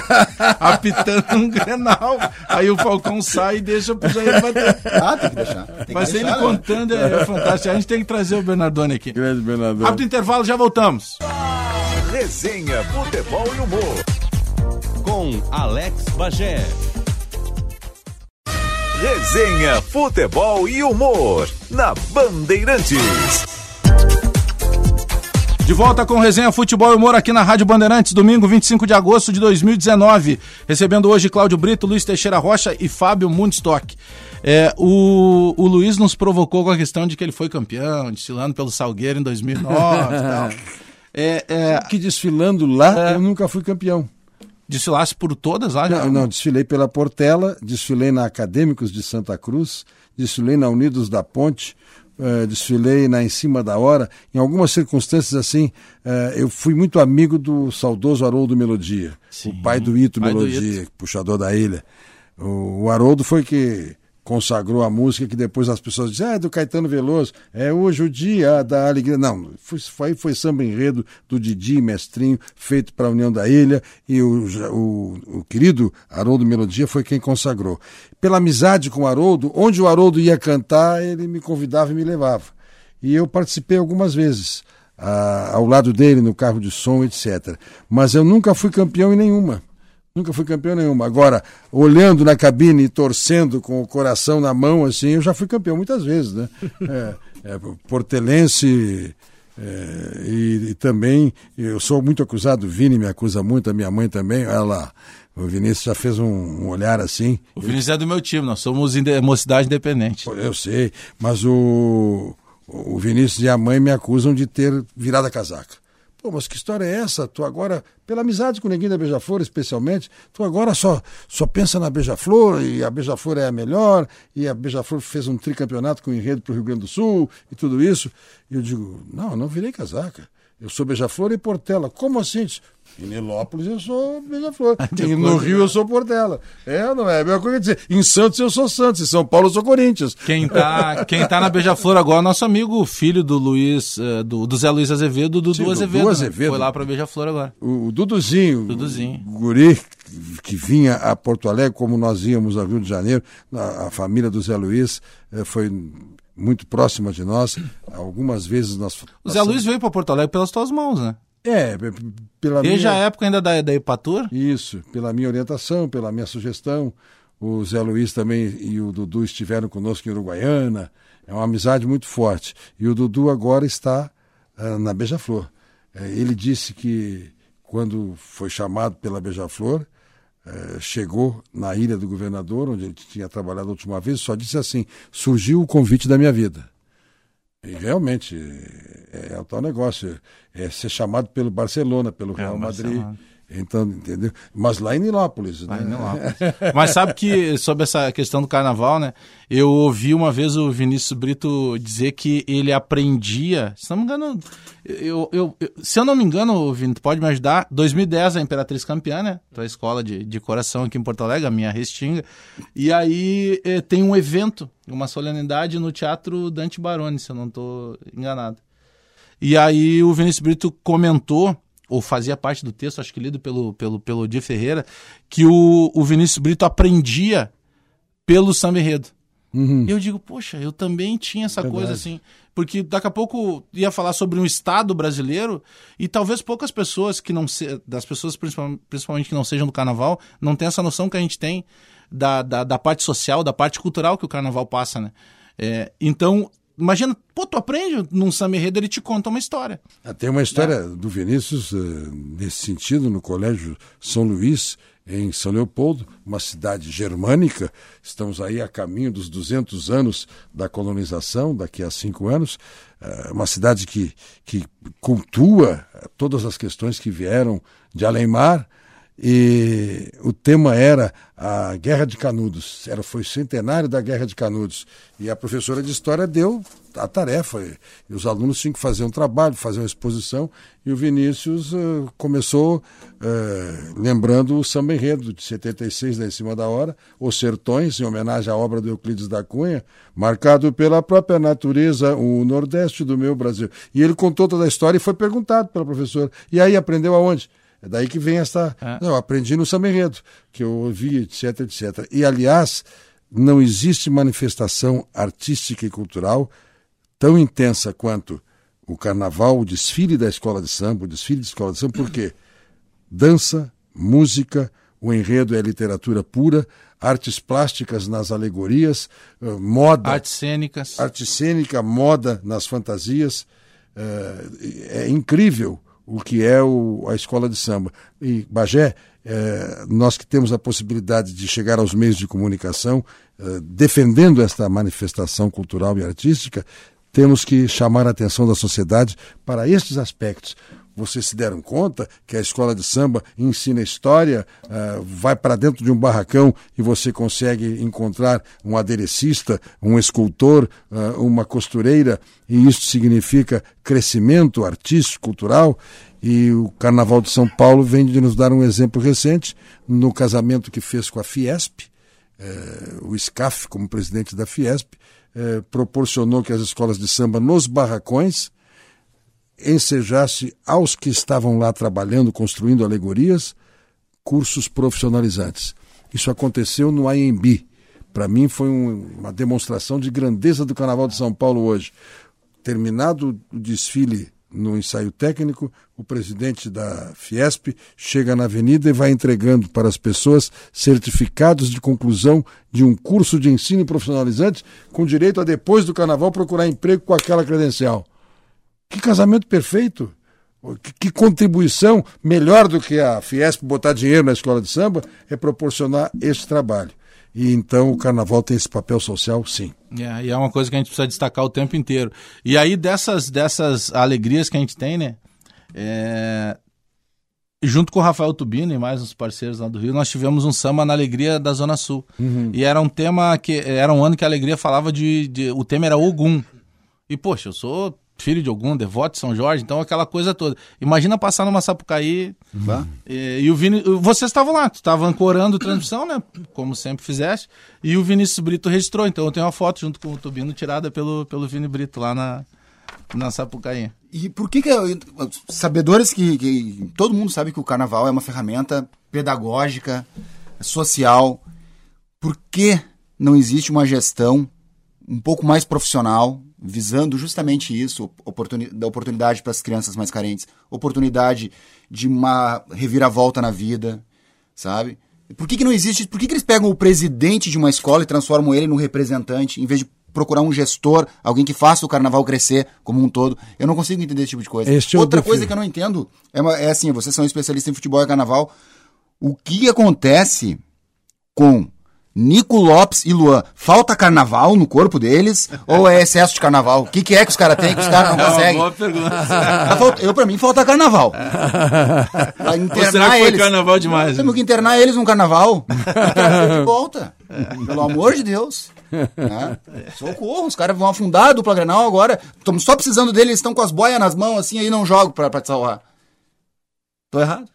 Apitando um Grenal. Aí o Falcão sai e deixa pro Jair bater. Ah, tem que deixar. Tem que Mas ele deixar, né? contando é fantástico. A gente tem que trazer o Bernardone aqui. Grande Bernardo. Rápido intervalo, já voltamos. Resenha, futebol e humor. Com Alex Bagé. Resenha, futebol e humor. Na Bandeirantes. De volta com resenha Futebol e Humor aqui na Rádio Bandeirantes, domingo 25 de agosto de 2019. Recebendo hoje Cláudio Brito, Luiz Teixeira Rocha e Fábio Mundstock. É, o, o Luiz nos provocou com a questão de que ele foi campeão, desfilando pelo Salgueiro em 2009 e tal. É, é, Que desfilando lá, É. eu nunca fui campeão. Desfilasse por todas lá? Não, não, desfilei pela Portela, desfilei na Acadêmicos de Santa Cruz, desfilei na Unidos da Ponte, eh, desfilei na Em Cima da Hora. Em algumas circunstâncias assim, eh, eu fui muito amigo do saudoso Haroldo Melodia, Sim, o pai do Ito pai do Melodia, puxador da ilha. O, o Haroldo foi que consagrou a música que depois as pessoas dizem, ah, é do Caetano Veloso, é hoje o dia da alegria. Não, foi, foi, foi samba enredo do Didi Mestrinho, feito para a União da Ilha, e o, o, o querido Haroldo Melodia foi quem consagrou. Pela amizade com o Haroldo, onde o Haroldo ia cantar, ele me convidava e me levava. E eu participei algumas vezes, ah, ao lado dele, no carro de som, etc. Mas eu nunca fui campeão em nenhuma. Nunca fui campeão nenhuma. Agora, olhando na cabine e torcendo com o coração na mão, assim, eu já fui campeão muitas vezes, né? É, é, portelense, É, e, e, também, eu sou muito acusado, o Vini me acusa muito, a minha mãe também, ela, o Vinícius já fez um, um olhar assim. O Vinícius é do meu time, nós somos inde Mocidade Independente. Eu sei, mas o, o Vinícius e a mãe me acusam de ter virado a casaca. Pô, mas que história é essa? Tu agora, pela amizade com o Neguinho da Beija-Flor, especialmente, tu agora só, só pensa na Beija-Flor e a Beija-Flor é a melhor e a Beija-Flor fez um tricampeonato com enredo para o Rio Grande do Sul e tudo isso. E eu digo, não, eu não virei casaca. Eu sou Beija-Flor e Portela. Como assim? Em Nilópolis eu sou Beija-Flor. E no Rio eu sou Portela. É, não é? A mesma coisa dizer. Em Santos eu sou Santos, em São Paulo eu sou Corinthians. Quem tá, quem tá na Beija-Flor agora é nosso amigo, filho do Luiz, uh, do, do Zé Luiz Azevedo, do Dudu Azevedo. Dudu Azevedo. Né? Foi lá pra Beija-Flor agora. O, o Duduzinho. Duduzinho. O guri que vinha a Porto Alegre, como nós íamos ao Rio de Janeiro, a, a família do Zé Luiz eh, foi muito próxima de nós. Algumas vezes nós. O Zé Luiz veio para Porto Alegre pelas tuas mãos, né? É, pela Desde minha... a época ainda da, da Ipatur? Isso, pela minha orientação, pela minha sugestão. O Zé Luiz também e o Dudu estiveram conosco em Uruguaiana. É uma amizade muito forte. E o Dudu agora está uh, na Beija-Flor. Uh, ele disse que quando foi chamado pela Beija-Flor, uh, chegou na Ilha do Governador, onde ele tinha trabalhado a última vez, só disse assim: surgiu o convite da minha vida. E realmente é, é o tal negócio, é ser chamado pelo Barcelona, pelo Real é, Madrid. Barcelona. Então, entendeu? Mas lá em Nilópolis, né? Em Nilópolis. Mas sabe que sobre essa questão do carnaval, né? Eu ouvi uma vez o Vinícius Brito dizer que ele aprendia, se não me engano, eu, eu, eu se eu não me engano, Vinícius, pode me ajudar? 2010 a Imperatriz campeã, né? Tua escola de, de coração aqui em Porto Alegre, a minha restinga. E aí eh, tem um evento, uma solenidade no Teatro Dante Baroni, se eu não estou enganado. E aí o Vinícius Brito comentou ou fazia parte do texto, acho que lido pelo, pelo, pelo Di Ferreira, que o, o Vinícius Brito aprendia pelo samba enredo. Uhum. E eu digo, poxa, eu também tinha essa Verdade. coisa assim. Porque daqui a pouco ia falar sobre um Estado brasileiro e talvez poucas pessoas que não se, das pessoas principalmente, principalmente que não sejam do carnaval, não tem essa noção que a gente tem da, da, da parte social, da parte cultural que o carnaval passa, né? É, então, Imagina, pô, tu aprende num samba enredo, ele te conta uma história. Ah, tem uma história é. do Vinícius uh, nesse sentido, no Colégio São Luís, em São Leopoldo, uma cidade germânica. Estamos aí a caminho dos 200 anos da colonização, daqui a cinco anos. Uh, uma cidade que, que cultua todas as questões que vieram de além-mar e o tema era a Guerra de Canudos. Era, foi o centenário da Guerra de Canudos. E a professora de História deu a tarefa. E os alunos tinham que fazer um trabalho, fazer uma exposição. E o Vinícius uh, começou uh, lembrando o samba enredo de 76, da Em Cima da Hora, Os Sertões, em homenagem à obra do Euclides da Cunha, marcado pela própria natureza, o Nordeste do meu Brasil. E ele contou toda a história e foi perguntado pela professora. E aí aprendeu aonde? É daí que vem essa. É. Não, aprendi no samba que eu ouvi, etc, etc. E, aliás, não existe manifestação artística e cultural tão intensa quanto o carnaval, o desfile da escola de samba, o desfile de escola de samba, porque dança, música, o enredo é literatura pura, artes plásticas nas alegorias, eh, moda. Artes cênicas. Arte cênica, moda nas fantasias. É, é incrível o que é o, a escola de samba. E, Bagé, é, nós que temos a possibilidade de chegar aos meios de comunicação, é, defendendo esta manifestação cultural e artística, temos que chamar a atenção da sociedade para estes aspectos vocês se deram conta que a escola de samba ensina história, uh, vai para dentro de um barracão e você consegue encontrar um aderecista, um escultor, uh, uma costureira, e isso significa crescimento artístico, cultural. E o Carnaval de São Paulo vem de nos dar um exemplo recente no casamento que fez com a Fiesp, uh, o SCAF, como presidente da Fiesp, eh, proporcionou que as escolas de samba nos barracões ensejasse aos que estavam lá trabalhando, construindo alegorias, cursos profissionalizantes. Isso aconteceu no IMB. Para mim foi um, uma demonstração de grandeza do Carnaval de São Paulo hoje. Terminado o desfile no ensaio técnico, o presidente da Fiesp chega na avenida e vai entregando para as pessoas certificados de conclusão de um curso de ensino profissionalizante com direito a depois do carnaval procurar emprego com aquela credencial. Que casamento perfeito! Que, contribuição melhor do que a Fiesp botar dinheiro na escola de samba é proporcionar esse trabalho. E então o carnaval tem esse papel social, sim. É, e é uma coisa que a gente precisa destacar o tempo inteiro. E aí, dessas, dessas alegrias que a gente tem, né? É, junto com o Rafael Tubino e mais uns parceiros lá do Rio, nós tivemos um samba na Alegria da Zona Sul. E era um tema que era um ano que a Alegria falava de, de o tema era Ogum. E poxa, eu sou filho de Ogum, devoto de São Jorge, então aquela coisa toda. Imagina passar numa Sapucaí e, e o Vini, vocês estavam lá, tu estava ancorando transmissão, né, como sempre fizeste, e o Vinícius Brito registrou, então eu tenho uma foto junto com o Tubino tirada pelo, pelo Vini Brito lá na, na Sapucaí. E por que, que sabedores que, que todo mundo sabe que o carnaval é uma ferramenta pedagógica, social, por que não existe uma gestão um pouco mais profissional visando justamente isso, oportuni da oportunidade para as crianças mais carentes, oportunidade de uma reviravolta na vida, sabe? Por que, que não existe? Por que, que eles pegam o presidente de uma escola e transformam ele num representante, em vez de procurar um gestor, alguém que faça o carnaval crescer como um todo? Eu não consigo entender esse tipo de coisa. Este é o Outra coisa que eu não entendo é, uma- é assim: vocês são especialistas em futebol e carnaval. O que acontece com Nico Lopes e Luan? Falta carnaval no corpo deles ou é excesso de carnaval? O que, que é que os caras têm que os caras não conseguem? pergunta. Tá falta- Eu, pra mim, falta carnaval. Pra internar será que foi eles. carnaval demais, Temos que internar eles num carnaval. E trazer de volta. Pelo amor de Deus. Né? Socorro, os caras vão afundar a dupla Grenal agora. Estamos só precisando deles, eles estão com as boias nas mãos, assim, aí não jogo pra, pra te salvar. Tô errado?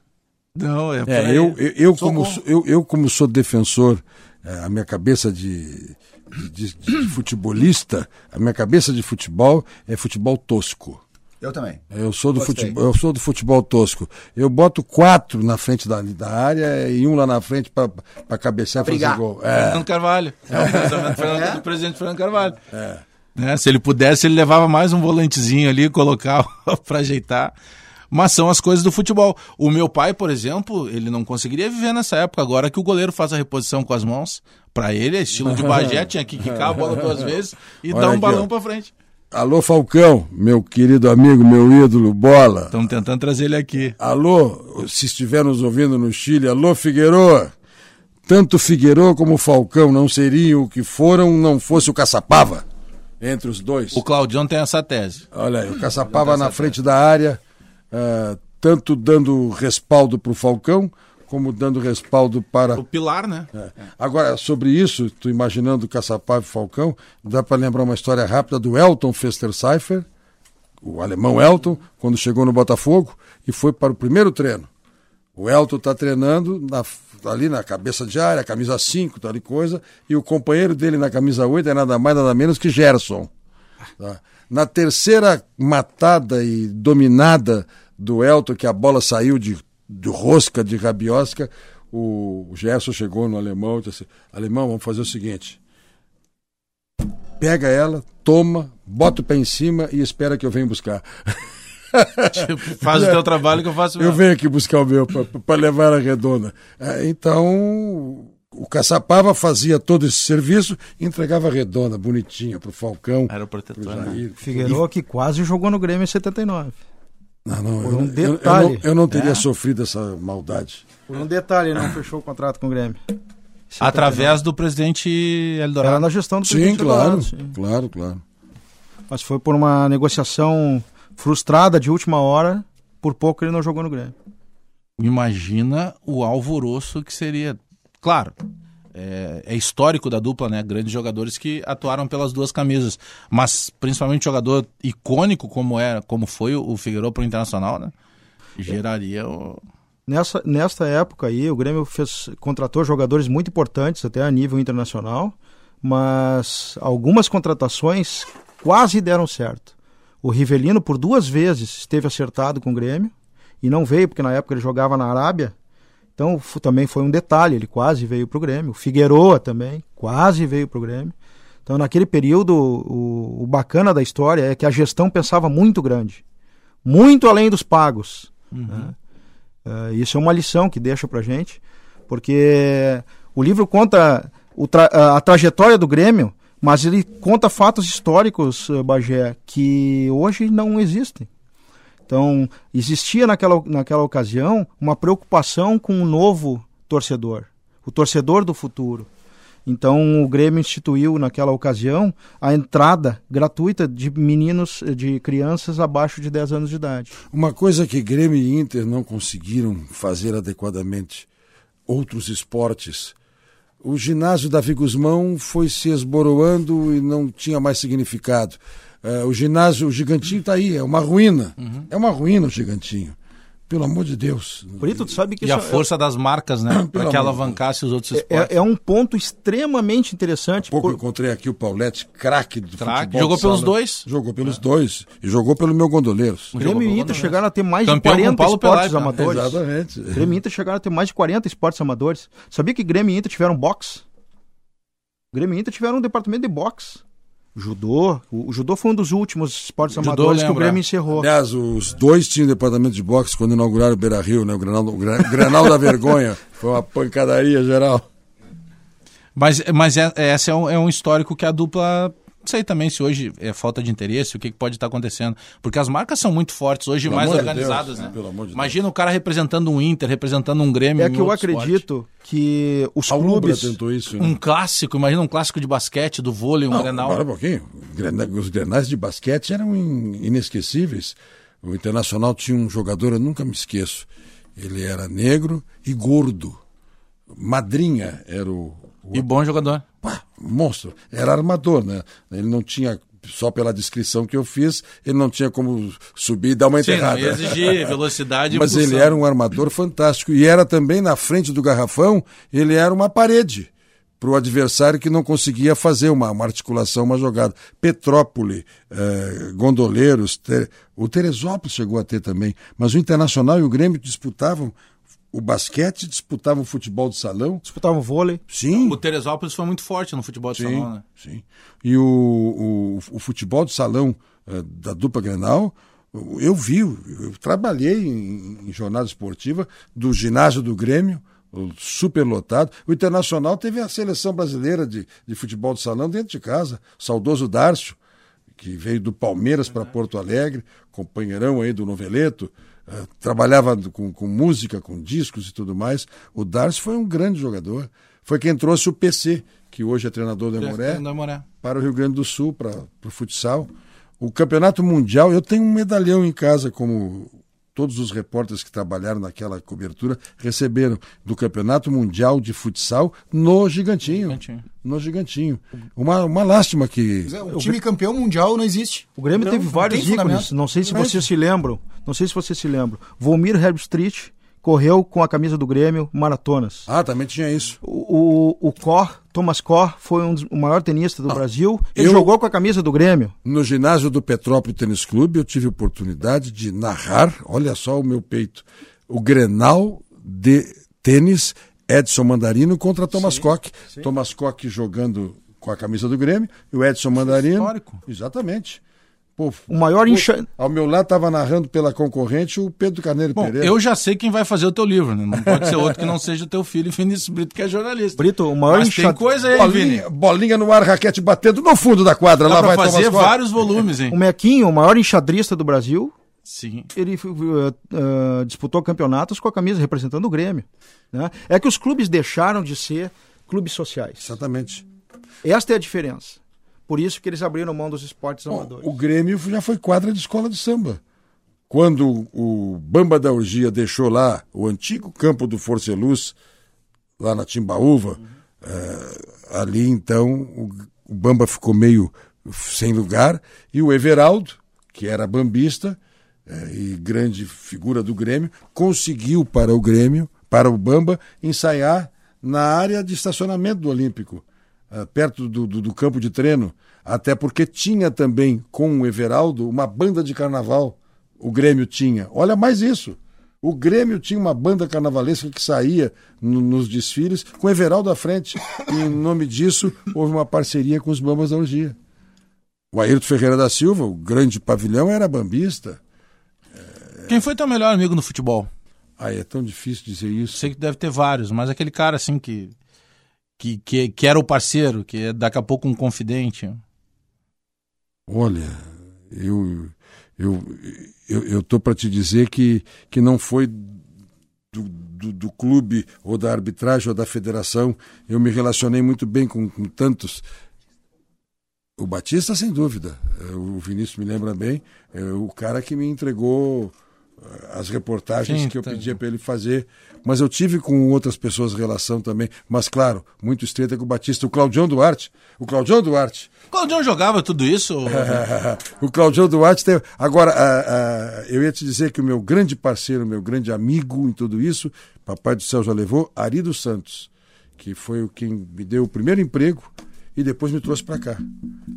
Não, é, É, eu, eu, eu como, eu, eu como sou defensor, é, a minha cabeça de, de, de- de futebolista, a minha cabeça de futebol é futebol tosco. Eu também. Eu sou do Gostei. futebol, eu sou do futebol tosco. Eu boto quatro na frente da, da área e um lá na frente para cabecear e fazer gol. É, Fernando Carvalho. É o pensamento do, Fernando- do presidente Fernando Carvalho. Né, Se ele pudesse, ele levava mais um volantezinho ali, colocava pra ajeitar. Mas são as coisas do futebol. O meu pai, por exemplo, ele não conseguiria viver nessa época. Agora que o goleiro faz a reposição com as mãos, pra ele é estilo de Bagé, tinha que quicar a bola duas vezes e Olha dar um aqui, balão ó. pra frente. Alô Falcão, meu querido amigo, meu ídolo, bola. Estamos tentando trazer ele aqui. Alô, se estiver nos ouvindo no Chile, alô Figueroa. Tanto Figueroa como Falcão não seriam o que foram não fosse o Caçapava. Entre os dois. O Claudião tem essa tese. Olha aí, o Caçapava na frente da área, ah, tanto dando respaldo para o Falcão, como dando respaldo para. O pilar, né? É. Agora, sobre isso, tu imaginando Caçapava e Falcão, dá para lembrar uma história rápida do Elton Festerseifer, o alemão Elton, quando chegou no Botafogo e foi para o primeiro treino. O Elton está treinando na- ali na cabeça de área, camisa 5, tal e coisa, e o companheiro dele na camisa 8 é nada mais, nada menos que Gerson. tá? Na terceira matada e dominada do Elton, que a bola saiu de, de rosca, de rabiosca, o, Gerson chegou no alemão e disse assim, alemão, vamos fazer o seguinte, pega ela, toma, bota o pé em cima e espera que eu venha buscar. Tipo, faz o teu trabalho que eu faço o Eu meu. venho aqui buscar o meu para levar ela redonda. É, Então, o Caçapava fazia todo esse serviço e entregava redonda, bonitinha, pro Falcão, Era o pro protetor, né? Jair. Figueiredo que quase jogou no Grêmio em 79. Não, não, Por eu, um eu- eu detalhe. não, eu não teria É. sofrido essa maldade. Por um detalhe, ele não fechou o contrato com o Grêmio. Através do presidente Era Eldorado. na gestão do Sim, presidente claro, Eduardo, sim. claro, claro. Mas foi por uma negociação frustrada de última hora, por pouco ele não jogou no Grêmio. Imagina o alvoroço que seria. Claro, é, é histórico da dupla, né? Grandes jogadores que atuaram pelas duas camisas. Mas principalmente jogador icônico como era, como foi o Figueiredo pro Internacional, né? Geraria o. Nessa, nesta época aí, o Grêmio fez, contratou jogadores muito importantes, até a nível internacional, mas algumas contratações quase deram certo. O Rivelino, por duas vezes, esteve acertado com o Grêmio e não veio, porque na época ele jogava na Arábia. Então também foi um detalhe, ele quase veio para o Grêmio. O Figueroa também quase veio para o Grêmio. Então naquele período, o, o bacana da história é que a gestão pensava muito grande, muito além dos pagos. né? Eh, isso é uma lição que deixa pra gente, porque o livro conta tra- a a trajetória do Grêmio Mas ele conta fatos históricos, eh, Bagé, que hoje não existem. Então, existia naquela, naquela ocasião uma preocupação com o novo torcedor, o torcedor do futuro. Então, o Grêmio instituiu naquela ocasião a entrada gratuita de meninos, de crianças abaixo de 10 anos de idade. Uma coisa que Grêmio e Inter não conseguiram fazer adequadamente, outros esportes. O ginásio Davi Guzmão foi se esboroando e não tinha mais significado. Uh, o ginásio, o gigantinho está aí, é uma ruína. Uhum. É uma ruína o gigantinho. Pelo amor de Deus. Brito, tu sabe que E a é... força das marcas, né? Para que alavancasse os outros esportes. É, é, um ponto extremamente interessante. Há pouco por... eu encontrei aqui o Paulette, craque do crack. futebol. Jogou pelos dois? Jogou pelos é. dois. E jogou pelo meu gondoleiros. O Grêmio e Inter chegaram a ter mais Campeão de 40 esportes Pelé, amadores. Exatamente. Grêmio e Inter chegaram a ter mais de 40 esportes amadores. Sabia que Grêmio e Inter tiveram boxe? Grêmio e Inter tiveram um departamento de boxe. Judô. O, o, judô foi um dos últimos esportes judô, amadores lembra. que o Grêmio encerrou. Aliás, os dois tinham departamento de boxe quando inauguraram o Beira Rio, né? O Granal, o Granal da Vergonha. Foi uma pancadaria geral. Mas, mas é, é, esse é um, é um histórico que a dupla sei também se hoje é falta de interesse, o que, que pode estar acontecendo. Porque as marcas são muito fortes hoje, Pelo mais organizadas, de Deus, né? De Imagina Deus. o cara representando um Inter, representando um Grêmio. É que eu acredito esporte. que os a clubes. tentou isso, né? Um clássico, imagina um clássico de basquete, do vôlei, um não, Grenal. Para um pouquinho. Os grenais de basquete eram inesquecíveis. O Internacional tinha um jogador, eu nunca me esqueço. Ele era negro e gordo. Madrinha era o, e bom jogador. Pá, monstro. Era armador, né? Ele não tinha só pela descrição que eu fiz, ele não tinha como subir e dar uma enterrada. Sim, exigir velocidade Mas ele era um armador fantástico. E era também na frente do garrafão, ele era uma parede para o adversário que não conseguia fazer uma, uma articulação, uma jogada. Petrópole, eh, Gondoleiros, ter... o Teresópolis chegou a ter também. Mas o Internacional e o Grêmio disputavam o basquete, disputavam o futebol de salão. Disputavam vôlei. Sim. O Teresópolis foi muito forte no futebol de sim, salão, né? Sim. E o, o, o futebol de salão uh, da dupla Grenal, eu vi, eu trabalhei em, em jornada esportiva do ginásio do Grêmio, superlotado. O Internacional teve a seleção brasileira de, de futebol de salão dentro de casa, saudoso Dárcio, que veio do Palmeiras para Porto Alegre, companheirão aí do Noveleto, eh, trabalhava com, com, música, com discos e tudo mais. O Darcy foi um grande jogador. Foi quem trouxe o PC, que hoje é treinador do Emoré, para o Rio Grande do Sul, para o futsal. O campeonato mundial, eu tenho um medalhão em casa, como todos os repórteres que trabalharam naquela cobertura receberam do Campeonato Mundial de Futsal no Gigantinho. Gigantinho. No Gigantinho. Uma, uma lástima que. É, o time campeão mundial não existe. O Grêmio não, teve vários ícones, não sei se vocês se lembram. Não sei se vocês se lembram. Volmir Herbstreit correu com a camisa do Grêmio maratonas. Ah, também tinha isso. O, o, o Cor, Thomas Cor, foi um dos, o maior tenista do Brasil. Ele eu, jogou com a camisa do Grêmio. No ginásio do Petrópolis Tênis Clube, eu tive oportunidade de narrar, olha só o meu peito, o Grenal de tênis Edson Mandarino contra Thomas sim, Koch. Sim. Thomas Koch jogando com a camisa do Grêmio e o Edson Mandarino. Histórico. Exatamente. Pô, o maior enxa... Ao meu lado estava narrando pela concorrente o Pedro Carneiro Bom, Pereira. Eu já sei quem vai fazer o teu livro, né? Não pode ser outro que não seja o teu filho, Vinícius Brito, que é jornalista. Brito, o maior Mas enxa... tem coisa aí, bolinha, Vini. Bolinha no ar, raquete batendo no fundo da quadra. Dá lá vai fazer vários volumes, hein? O Mequinho, o maior enxadrista do Brasil. Sim. Ele uh, uh, disputou campeonatos com a camisa representando o Grêmio. Né? É que os clubes deixaram de ser clubes sociais. Exatamente. Esta é a diferença. Por isso que eles abriram mão dos esportes Bom, amadores. O Grêmio já foi quadra de escola de samba. Quando o Bamba da Urgia deixou lá o antigo campo do Forceluz, lá na Timbaúva, uhum. uh, ali então o, o, Bamba ficou meio sem lugar e o Everaldo, que era bambista uh, e grande figura do Grêmio, conseguiu para o Grêmio, para o Bamba, ensaiar na área de estacionamento do Olímpico. Eh, perto do, do, do, campo de treino, até porque tinha também com o Everaldo uma banda de carnaval. O Grêmio tinha. Olha mais isso. O Grêmio tinha uma banda carnavalesca que saía no, nos desfiles com o Everaldo à frente. E em nome disso houve uma parceria com os Bambas da Orgia. O Ayrton Ferreira da Silva, o grande pavilhão, era bambista. Quem foi teu melhor amigo no futebol? Ah, é tão difícil dizer isso. Sei que deve ter vários, mas aquele cara assim que que, que, que era o parceiro, que é daqui a pouco um confidente? Olha, eu eu eu, tô para te dizer que, que não foi do, do, do, clube ou da arbitragem ou da federação. Eu me relacionei muito bem com, com tantos. O Batista, sem dúvida. É, o Vinícius me lembra bem. É o cara que me entregou as reportagens Sim, que eu tá. pedia para ele fazer. Mas eu tive com outras pessoas relação também, mas claro, muito estreita com o Batista. O Claudião Duarte. O Claudião Duarte. O Claudião jogava tudo isso? o Claudião Duarte teve. Agora, eu ia te dizer que o meu grande parceiro, meu grande amigo em tudo isso, Papai do Céu já levou, Ari dos Santos, que foi o quem me deu o primeiro emprego e depois me trouxe para cá.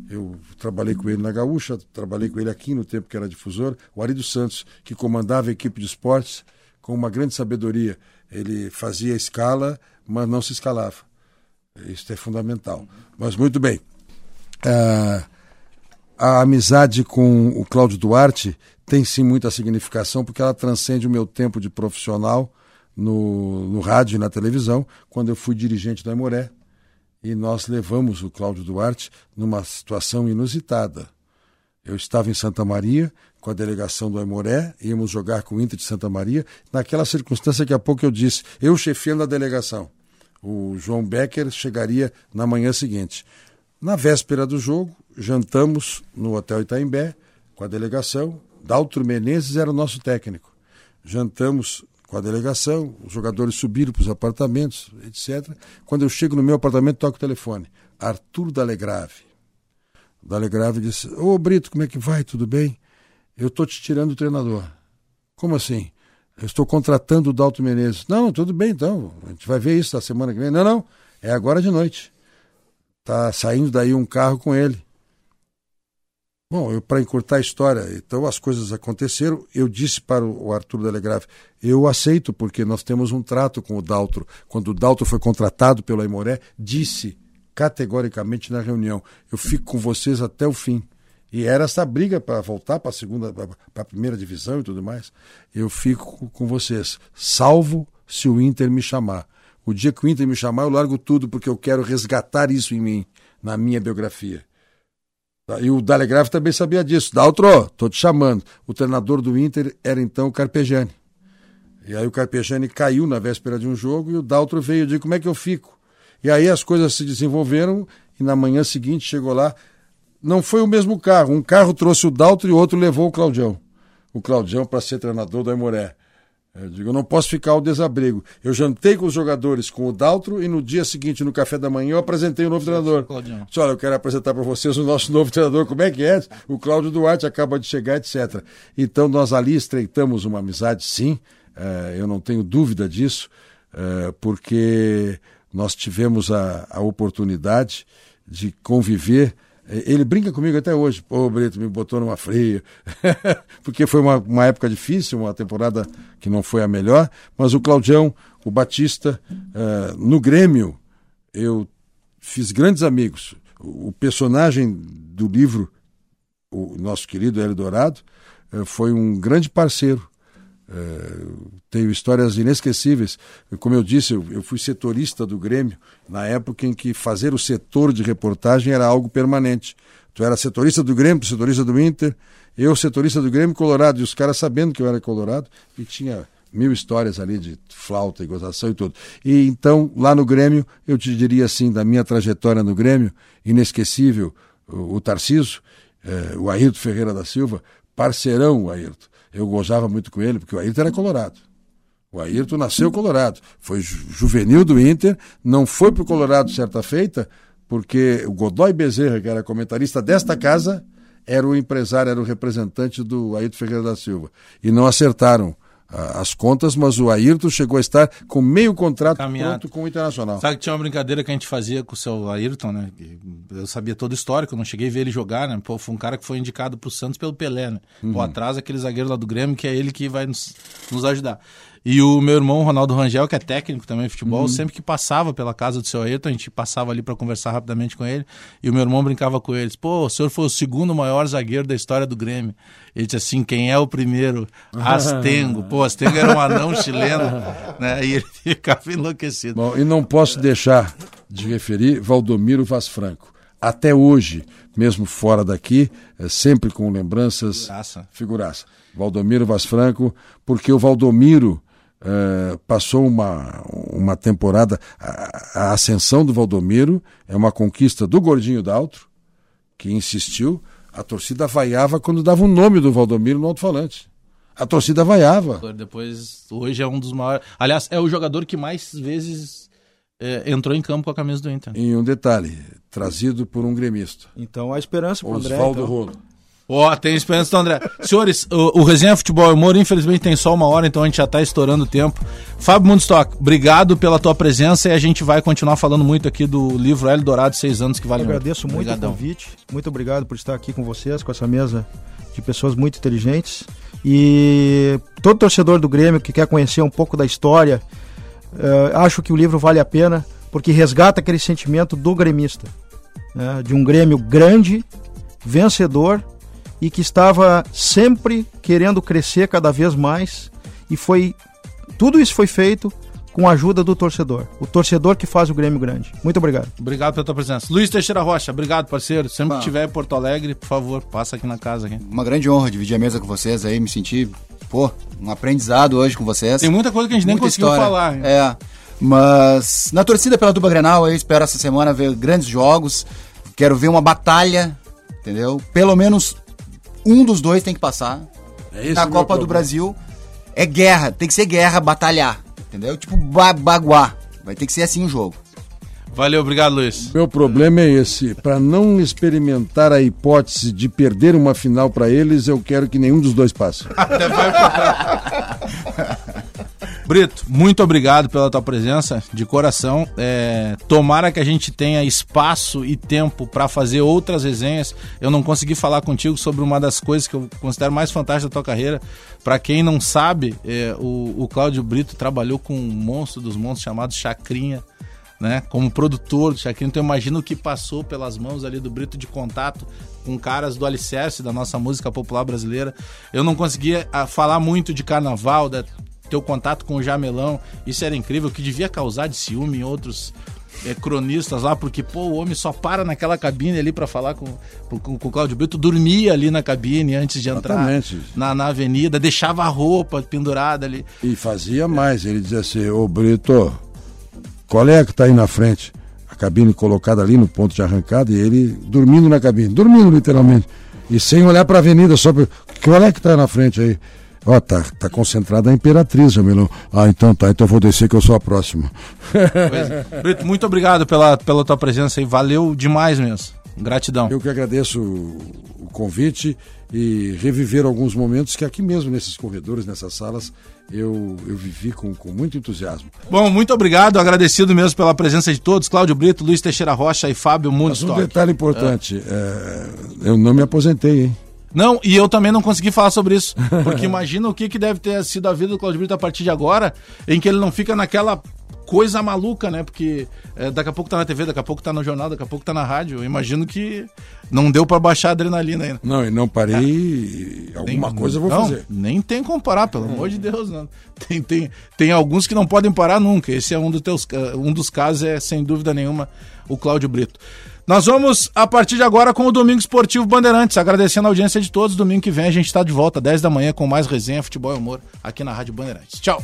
Eu trabalhei com ele na Gaúcha, trabalhei com ele aqui no tempo que era difusor, o Ari dos Santos, que comandava a equipe de esportes com uma grande sabedoria. Ele fazia escala, mas não se escalava. Isso é fundamental. Mas muito bem. Uh, a amizade com o Cláudio Duarte tem sim muita significação, porque ela transcende o meu tempo de profissional no, no rádio e na televisão, quando eu fui dirigente da Emoré e nós levamos o Cláudio Duarte numa situação inusitada. Eu estava em Santa Maria com a delegação do Aimoré, íamos jogar com o Inter de Santa Maria, naquela circunstância que há pouco eu disse, eu chefiando a delegação. O João Becker chegaria na manhã seguinte. Na véspera do jogo, jantamos no Hotel Itaimbé com a delegação. Daltro Menezes era o nosso técnico. Jantamos com a delegação, os jogadores subiram para os apartamentos, etc. Quando eu chego no meu apartamento, toco o telefone. Arthur Dalegrave. Dalegrave disse: Ô Brito, como é que vai? Tudo bem? Eu estou te tirando o treinador. Como assim? Eu estou contratando o Dalto Menezes. Não, tudo bem então. A gente vai ver isso na semana que vem. Não, não. É agora de noite. Tá saindo daí um carro com ele. Bom, para encurtar a história, então as coisas aconteceram. Eu disse para o Arthur Delegrave, eu aceito porque nós temos um trato com o Daltro. Quando o Daltro foi contratado pelo Aimoré, disse categoricamente na reunião, eu fico com vocês até o fim. E era essa briga para voltar para a segunda, para a primeira divisão e tudo mais. Eu fico com vocês, salvo se o Inter me chamar. O dia que o Inter me chamar, eu largo tudo porque eu quero resgatar isso em mim, na minha biografia. Tá? E o Dalegrave também sabia disso. Daltro, tô te chamando. O treinador do Inter era então o Carpegiani. E aí o Carpegiani caiu na véspera de um jogo e o Daltro veio. Eu digo, como é que eu fico? E aí as coisas se desenvolveram e na manhã seguinte chegou lá. Não foi o mesmo carro. Um carro trouxe o Daltro e outro levou o Claudião. O Claudião para ser treinador do Aimoré. Eu digo, eu não posso ficar ao desabrigo. Eu jantei com os jogadores com o Daltro e no dia seguinte, no café da manhã, eu apresentei o novo treinador. Disse, olha, eu quero apresentar para vocês o nosso novo treinador. Como é que é? O Cláudio Duarte acaba de chegar, etc. Então nós ali estreitamos uma amizade, sim. Uh, eu não tenho dúvida disso, uh, porque nós tivemos a, a oportunidade de conviver ele brinca comigo até hoje. Pô, Brito, me botou numa fria. Porque foi uma, uma época difícil, uma temporada que não foi a melhor. Mas o Claudião, o Batista, uh, no Grêmio, eu fiz grandes amigos. O, personagem do livro, o nosso querido Hélio Dourado, uh, foi um grande parceiro. Uh, tenho histórias inesquecíveis. Como eu disse, eu, eu, fui setorista do Grêmio na época em que fazer o setor de reportagem era algo permanente. Tu era setorista do Grêmio, setorista do Inter, eu setorista do Grêmio Colorado, e os caras sabendo que eu era colorado, e tinha mil histórias ali de flauta e gozação e tudo. E então, lá no Grêmio, eu te diria assim, da minha trajetória no Grêmio, inesquecível, o, o Tarciso, eh, o Ayrton Ferreira da Silva, parceirão o Ayrton eu gozava muito com ele, porque o Ayrton era colorado. O Ayrton nasceu colorado. Foi juvenil do Inter, não foi para o Colorado certa feita, porque o Godoy Bezerra, que era comentarista desta casa, era o empresário, era o representante do Ayrton Ferreira da Silva. E não acertaram as contas, mas o Ayrton chegou a estar com meio contrato Caminhado. pronto com o Internacional. Sabe que tinha uma brincadeira que a gente fazia com o seu Ayrton, né? Eu sabia todo o histórico, eu não cheguei a ver ele jogar, né? Pô, foi um cara que foi indicado para o Santos pelo Pelé, né? Uhum. Pô, atrás aquele zagueiro lá do Grêmio, que é ele que vai nos, nos ajudar. E o meu irmão, Ronaldo Rangel, que é técnico também de futebol, uhum. sempre que passava pela casa do seu Ayrton, a gente passava ali para conversar rapidamente com ele, e o meu irmão brincava com eles: pô, o senhor foi o segundo maior zagueiro da história do Grêmio. Ele disse assim: quem é o primeiro? Astengo. pô, Astengo era um anão chileno, né? E ele ficava enlouquecido. Bom, e não posso deixar de referir Valdomiro Vaz Franco. Até hoje, mesmo fora daqui, é sempre com lembranças. Figuraça. Figuraça. Valdomiro Vaz Franco, porque o Valdomiro eh, passou uma, uma temporada. A, a ascensão do Valdomiro é uma conquista do Gordinho Daltro, que insistiu. A torcida vaiava quando dava o nome do Valdomiro no alto-falante. A torcida vaiava. Depois, hoje é um dos maiores. Aliás, é o jogador que mais vezes é, entrou em campo com a camisa do Inter. Em um detalhe, trazido por um gremista. Então a esperança pro André. Oswaldo então. Rolo. Ó, tem esperança do André. Senhores, o, o Resenha Futebol e Humor, infelizmente, tem só uma hora, então a gente já tá estourando o tempo. Fábio Mundstock, obrigado pela tua presença e a gente vai continuar falando muito aqui do livro El Dourado, seis anos que vale Eu agradeço muito Obrigadão. o convite. Muito obrigado por estar aqui com vocês, com essa mesa de pessoas muito inteligentes. E todo torcedor do Grêmio que quer conhecer um pouco da história, eh, acho que o livro vale a pena, porque resgata aquele sentimento do gremista. né, de um Grêmio grande, vencedor e que estava sempre querendo crescer cada vez mais. E foi. Tudo isso foi feito com a ajuda do torcedor. O torcedor que faz o Grêmio grande. Muito obrigado. Obrigado pela tua presença. Luiz Teixeira Rocha, obrigado, parceiro. Sempre que estiver em Porto Alegre, por favor, passa aqui na casa. Aqui. Uma grande honra dividir a mesa com vocês aí, me senti, pô, um aprendizado hoje com vocês. Tem muita coisa que a gente nem Muita conseguiu história. falar. hein? É. Mas na torcida pela dupla Grenal, eu espero essa semana ver grandes jogos. Quero ver uma batalha, entendeu? Pelo menos um dos dois tem que passar. É na Copa do. Brasil é guerra, tem que ser guerra, batalhar, entendeu? Tipo ba baguá. Vai ter que ser assim o jogo. Valeu, obrigado, Luiz. Meu problema é esse. Para não experimentar a hipótese de perder uma final para eles, eu quero que nenhum dos dois passe. Até Brito, muito obrigado pela tua presença, de coração. É, tomara que a gente tenha espaço e tempo para fazer outras resenhas. Eu não consegui falar contigo sobre uma das coisas que eu considero mais fantásticas da tua carreira. Para quem não sabe, é, o, o Cláudio Brito trabalhou com um monstro dos monstros chamado Chacrinha. Né, como produtor do Chacrinha, então imagina o que passou pelas mãos ali do Brito de contato com caras do alicerce da nossa música popular brasileira. Eu não conseguia ah, falar muito de carnaval, da teu contato com o Jamelão, isso era incrível, que devia causar de ciúme em outros eh, cronistas lá, porque pô, o homem só para naquela cabine ali para falar com, com, com o Cláudio Brito, dormia ali na cabine antes de entrar na, na avenida, deixava a roupa pendurada ali. E fazia mais. Ele dizia assim: Ô Brito, qual é que tá aí na frente? A cabine colocada ali no ponto de arrancada e ele dormindo na cabine, dormindo literalmente. E sem olhar para a avenida, só pra... Qual é que tá aí na frente aí? Ó, tá, tá concentrada a Imperatriz, Jamilão. Ah, então tá, então eu vou descer que eu sou a próxima. É. Brito, muito obrigado pela, pela tua presença aí, valeu demais mesmo. Gratidão. Eu que agradeço o convite e reviver alguns momentos que aqui mesmo, nesses corredores, nessas salas, eu, eu vivi com, com muito entusiasmo. Bom, muito obrigado, agradecido mesmo pela presença de todos, Cláudio Brito, Luiz Teixeira Rocha e Fábio Mas um detalhe importante, é, eu não me aposentei, hein? Não, e eu também não consegui falar sobre isso. Porque imagina o que, que deve ter sido a vida do Claudio Brito a partir de agora, em que ele não fica naquela coisa maluca, né? Porque é, daqui a pouco tá na TV, daqui a pouco tá no jornal, daqui a pouco tá na rádio. Eu imagino que não deu pra baixar a adrenalina ainda. Não, e não parei, e alguma coisa eu vou não, fazer. Nem tem como parar, pelo amor de Deus. Não. Tem, tem, tem alguns que não podem parar nunca. Esse é um dos teus, ca- um dos casos, é sem dúvida nenhuma, o Cláudio Brito. Nós vamos, a partir de agora, com o Domingo Esportivo Bandeirantes. Agradecendo a audiência de todos. Domingo que vem a gente está de volta, 10 da manhã, com mais resenha, futebol e humor, aqui na Rádio Bandeirantes. Tchau.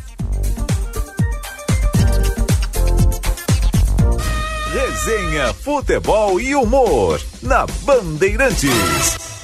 Resenha, futebol e humor na Bandeirantes.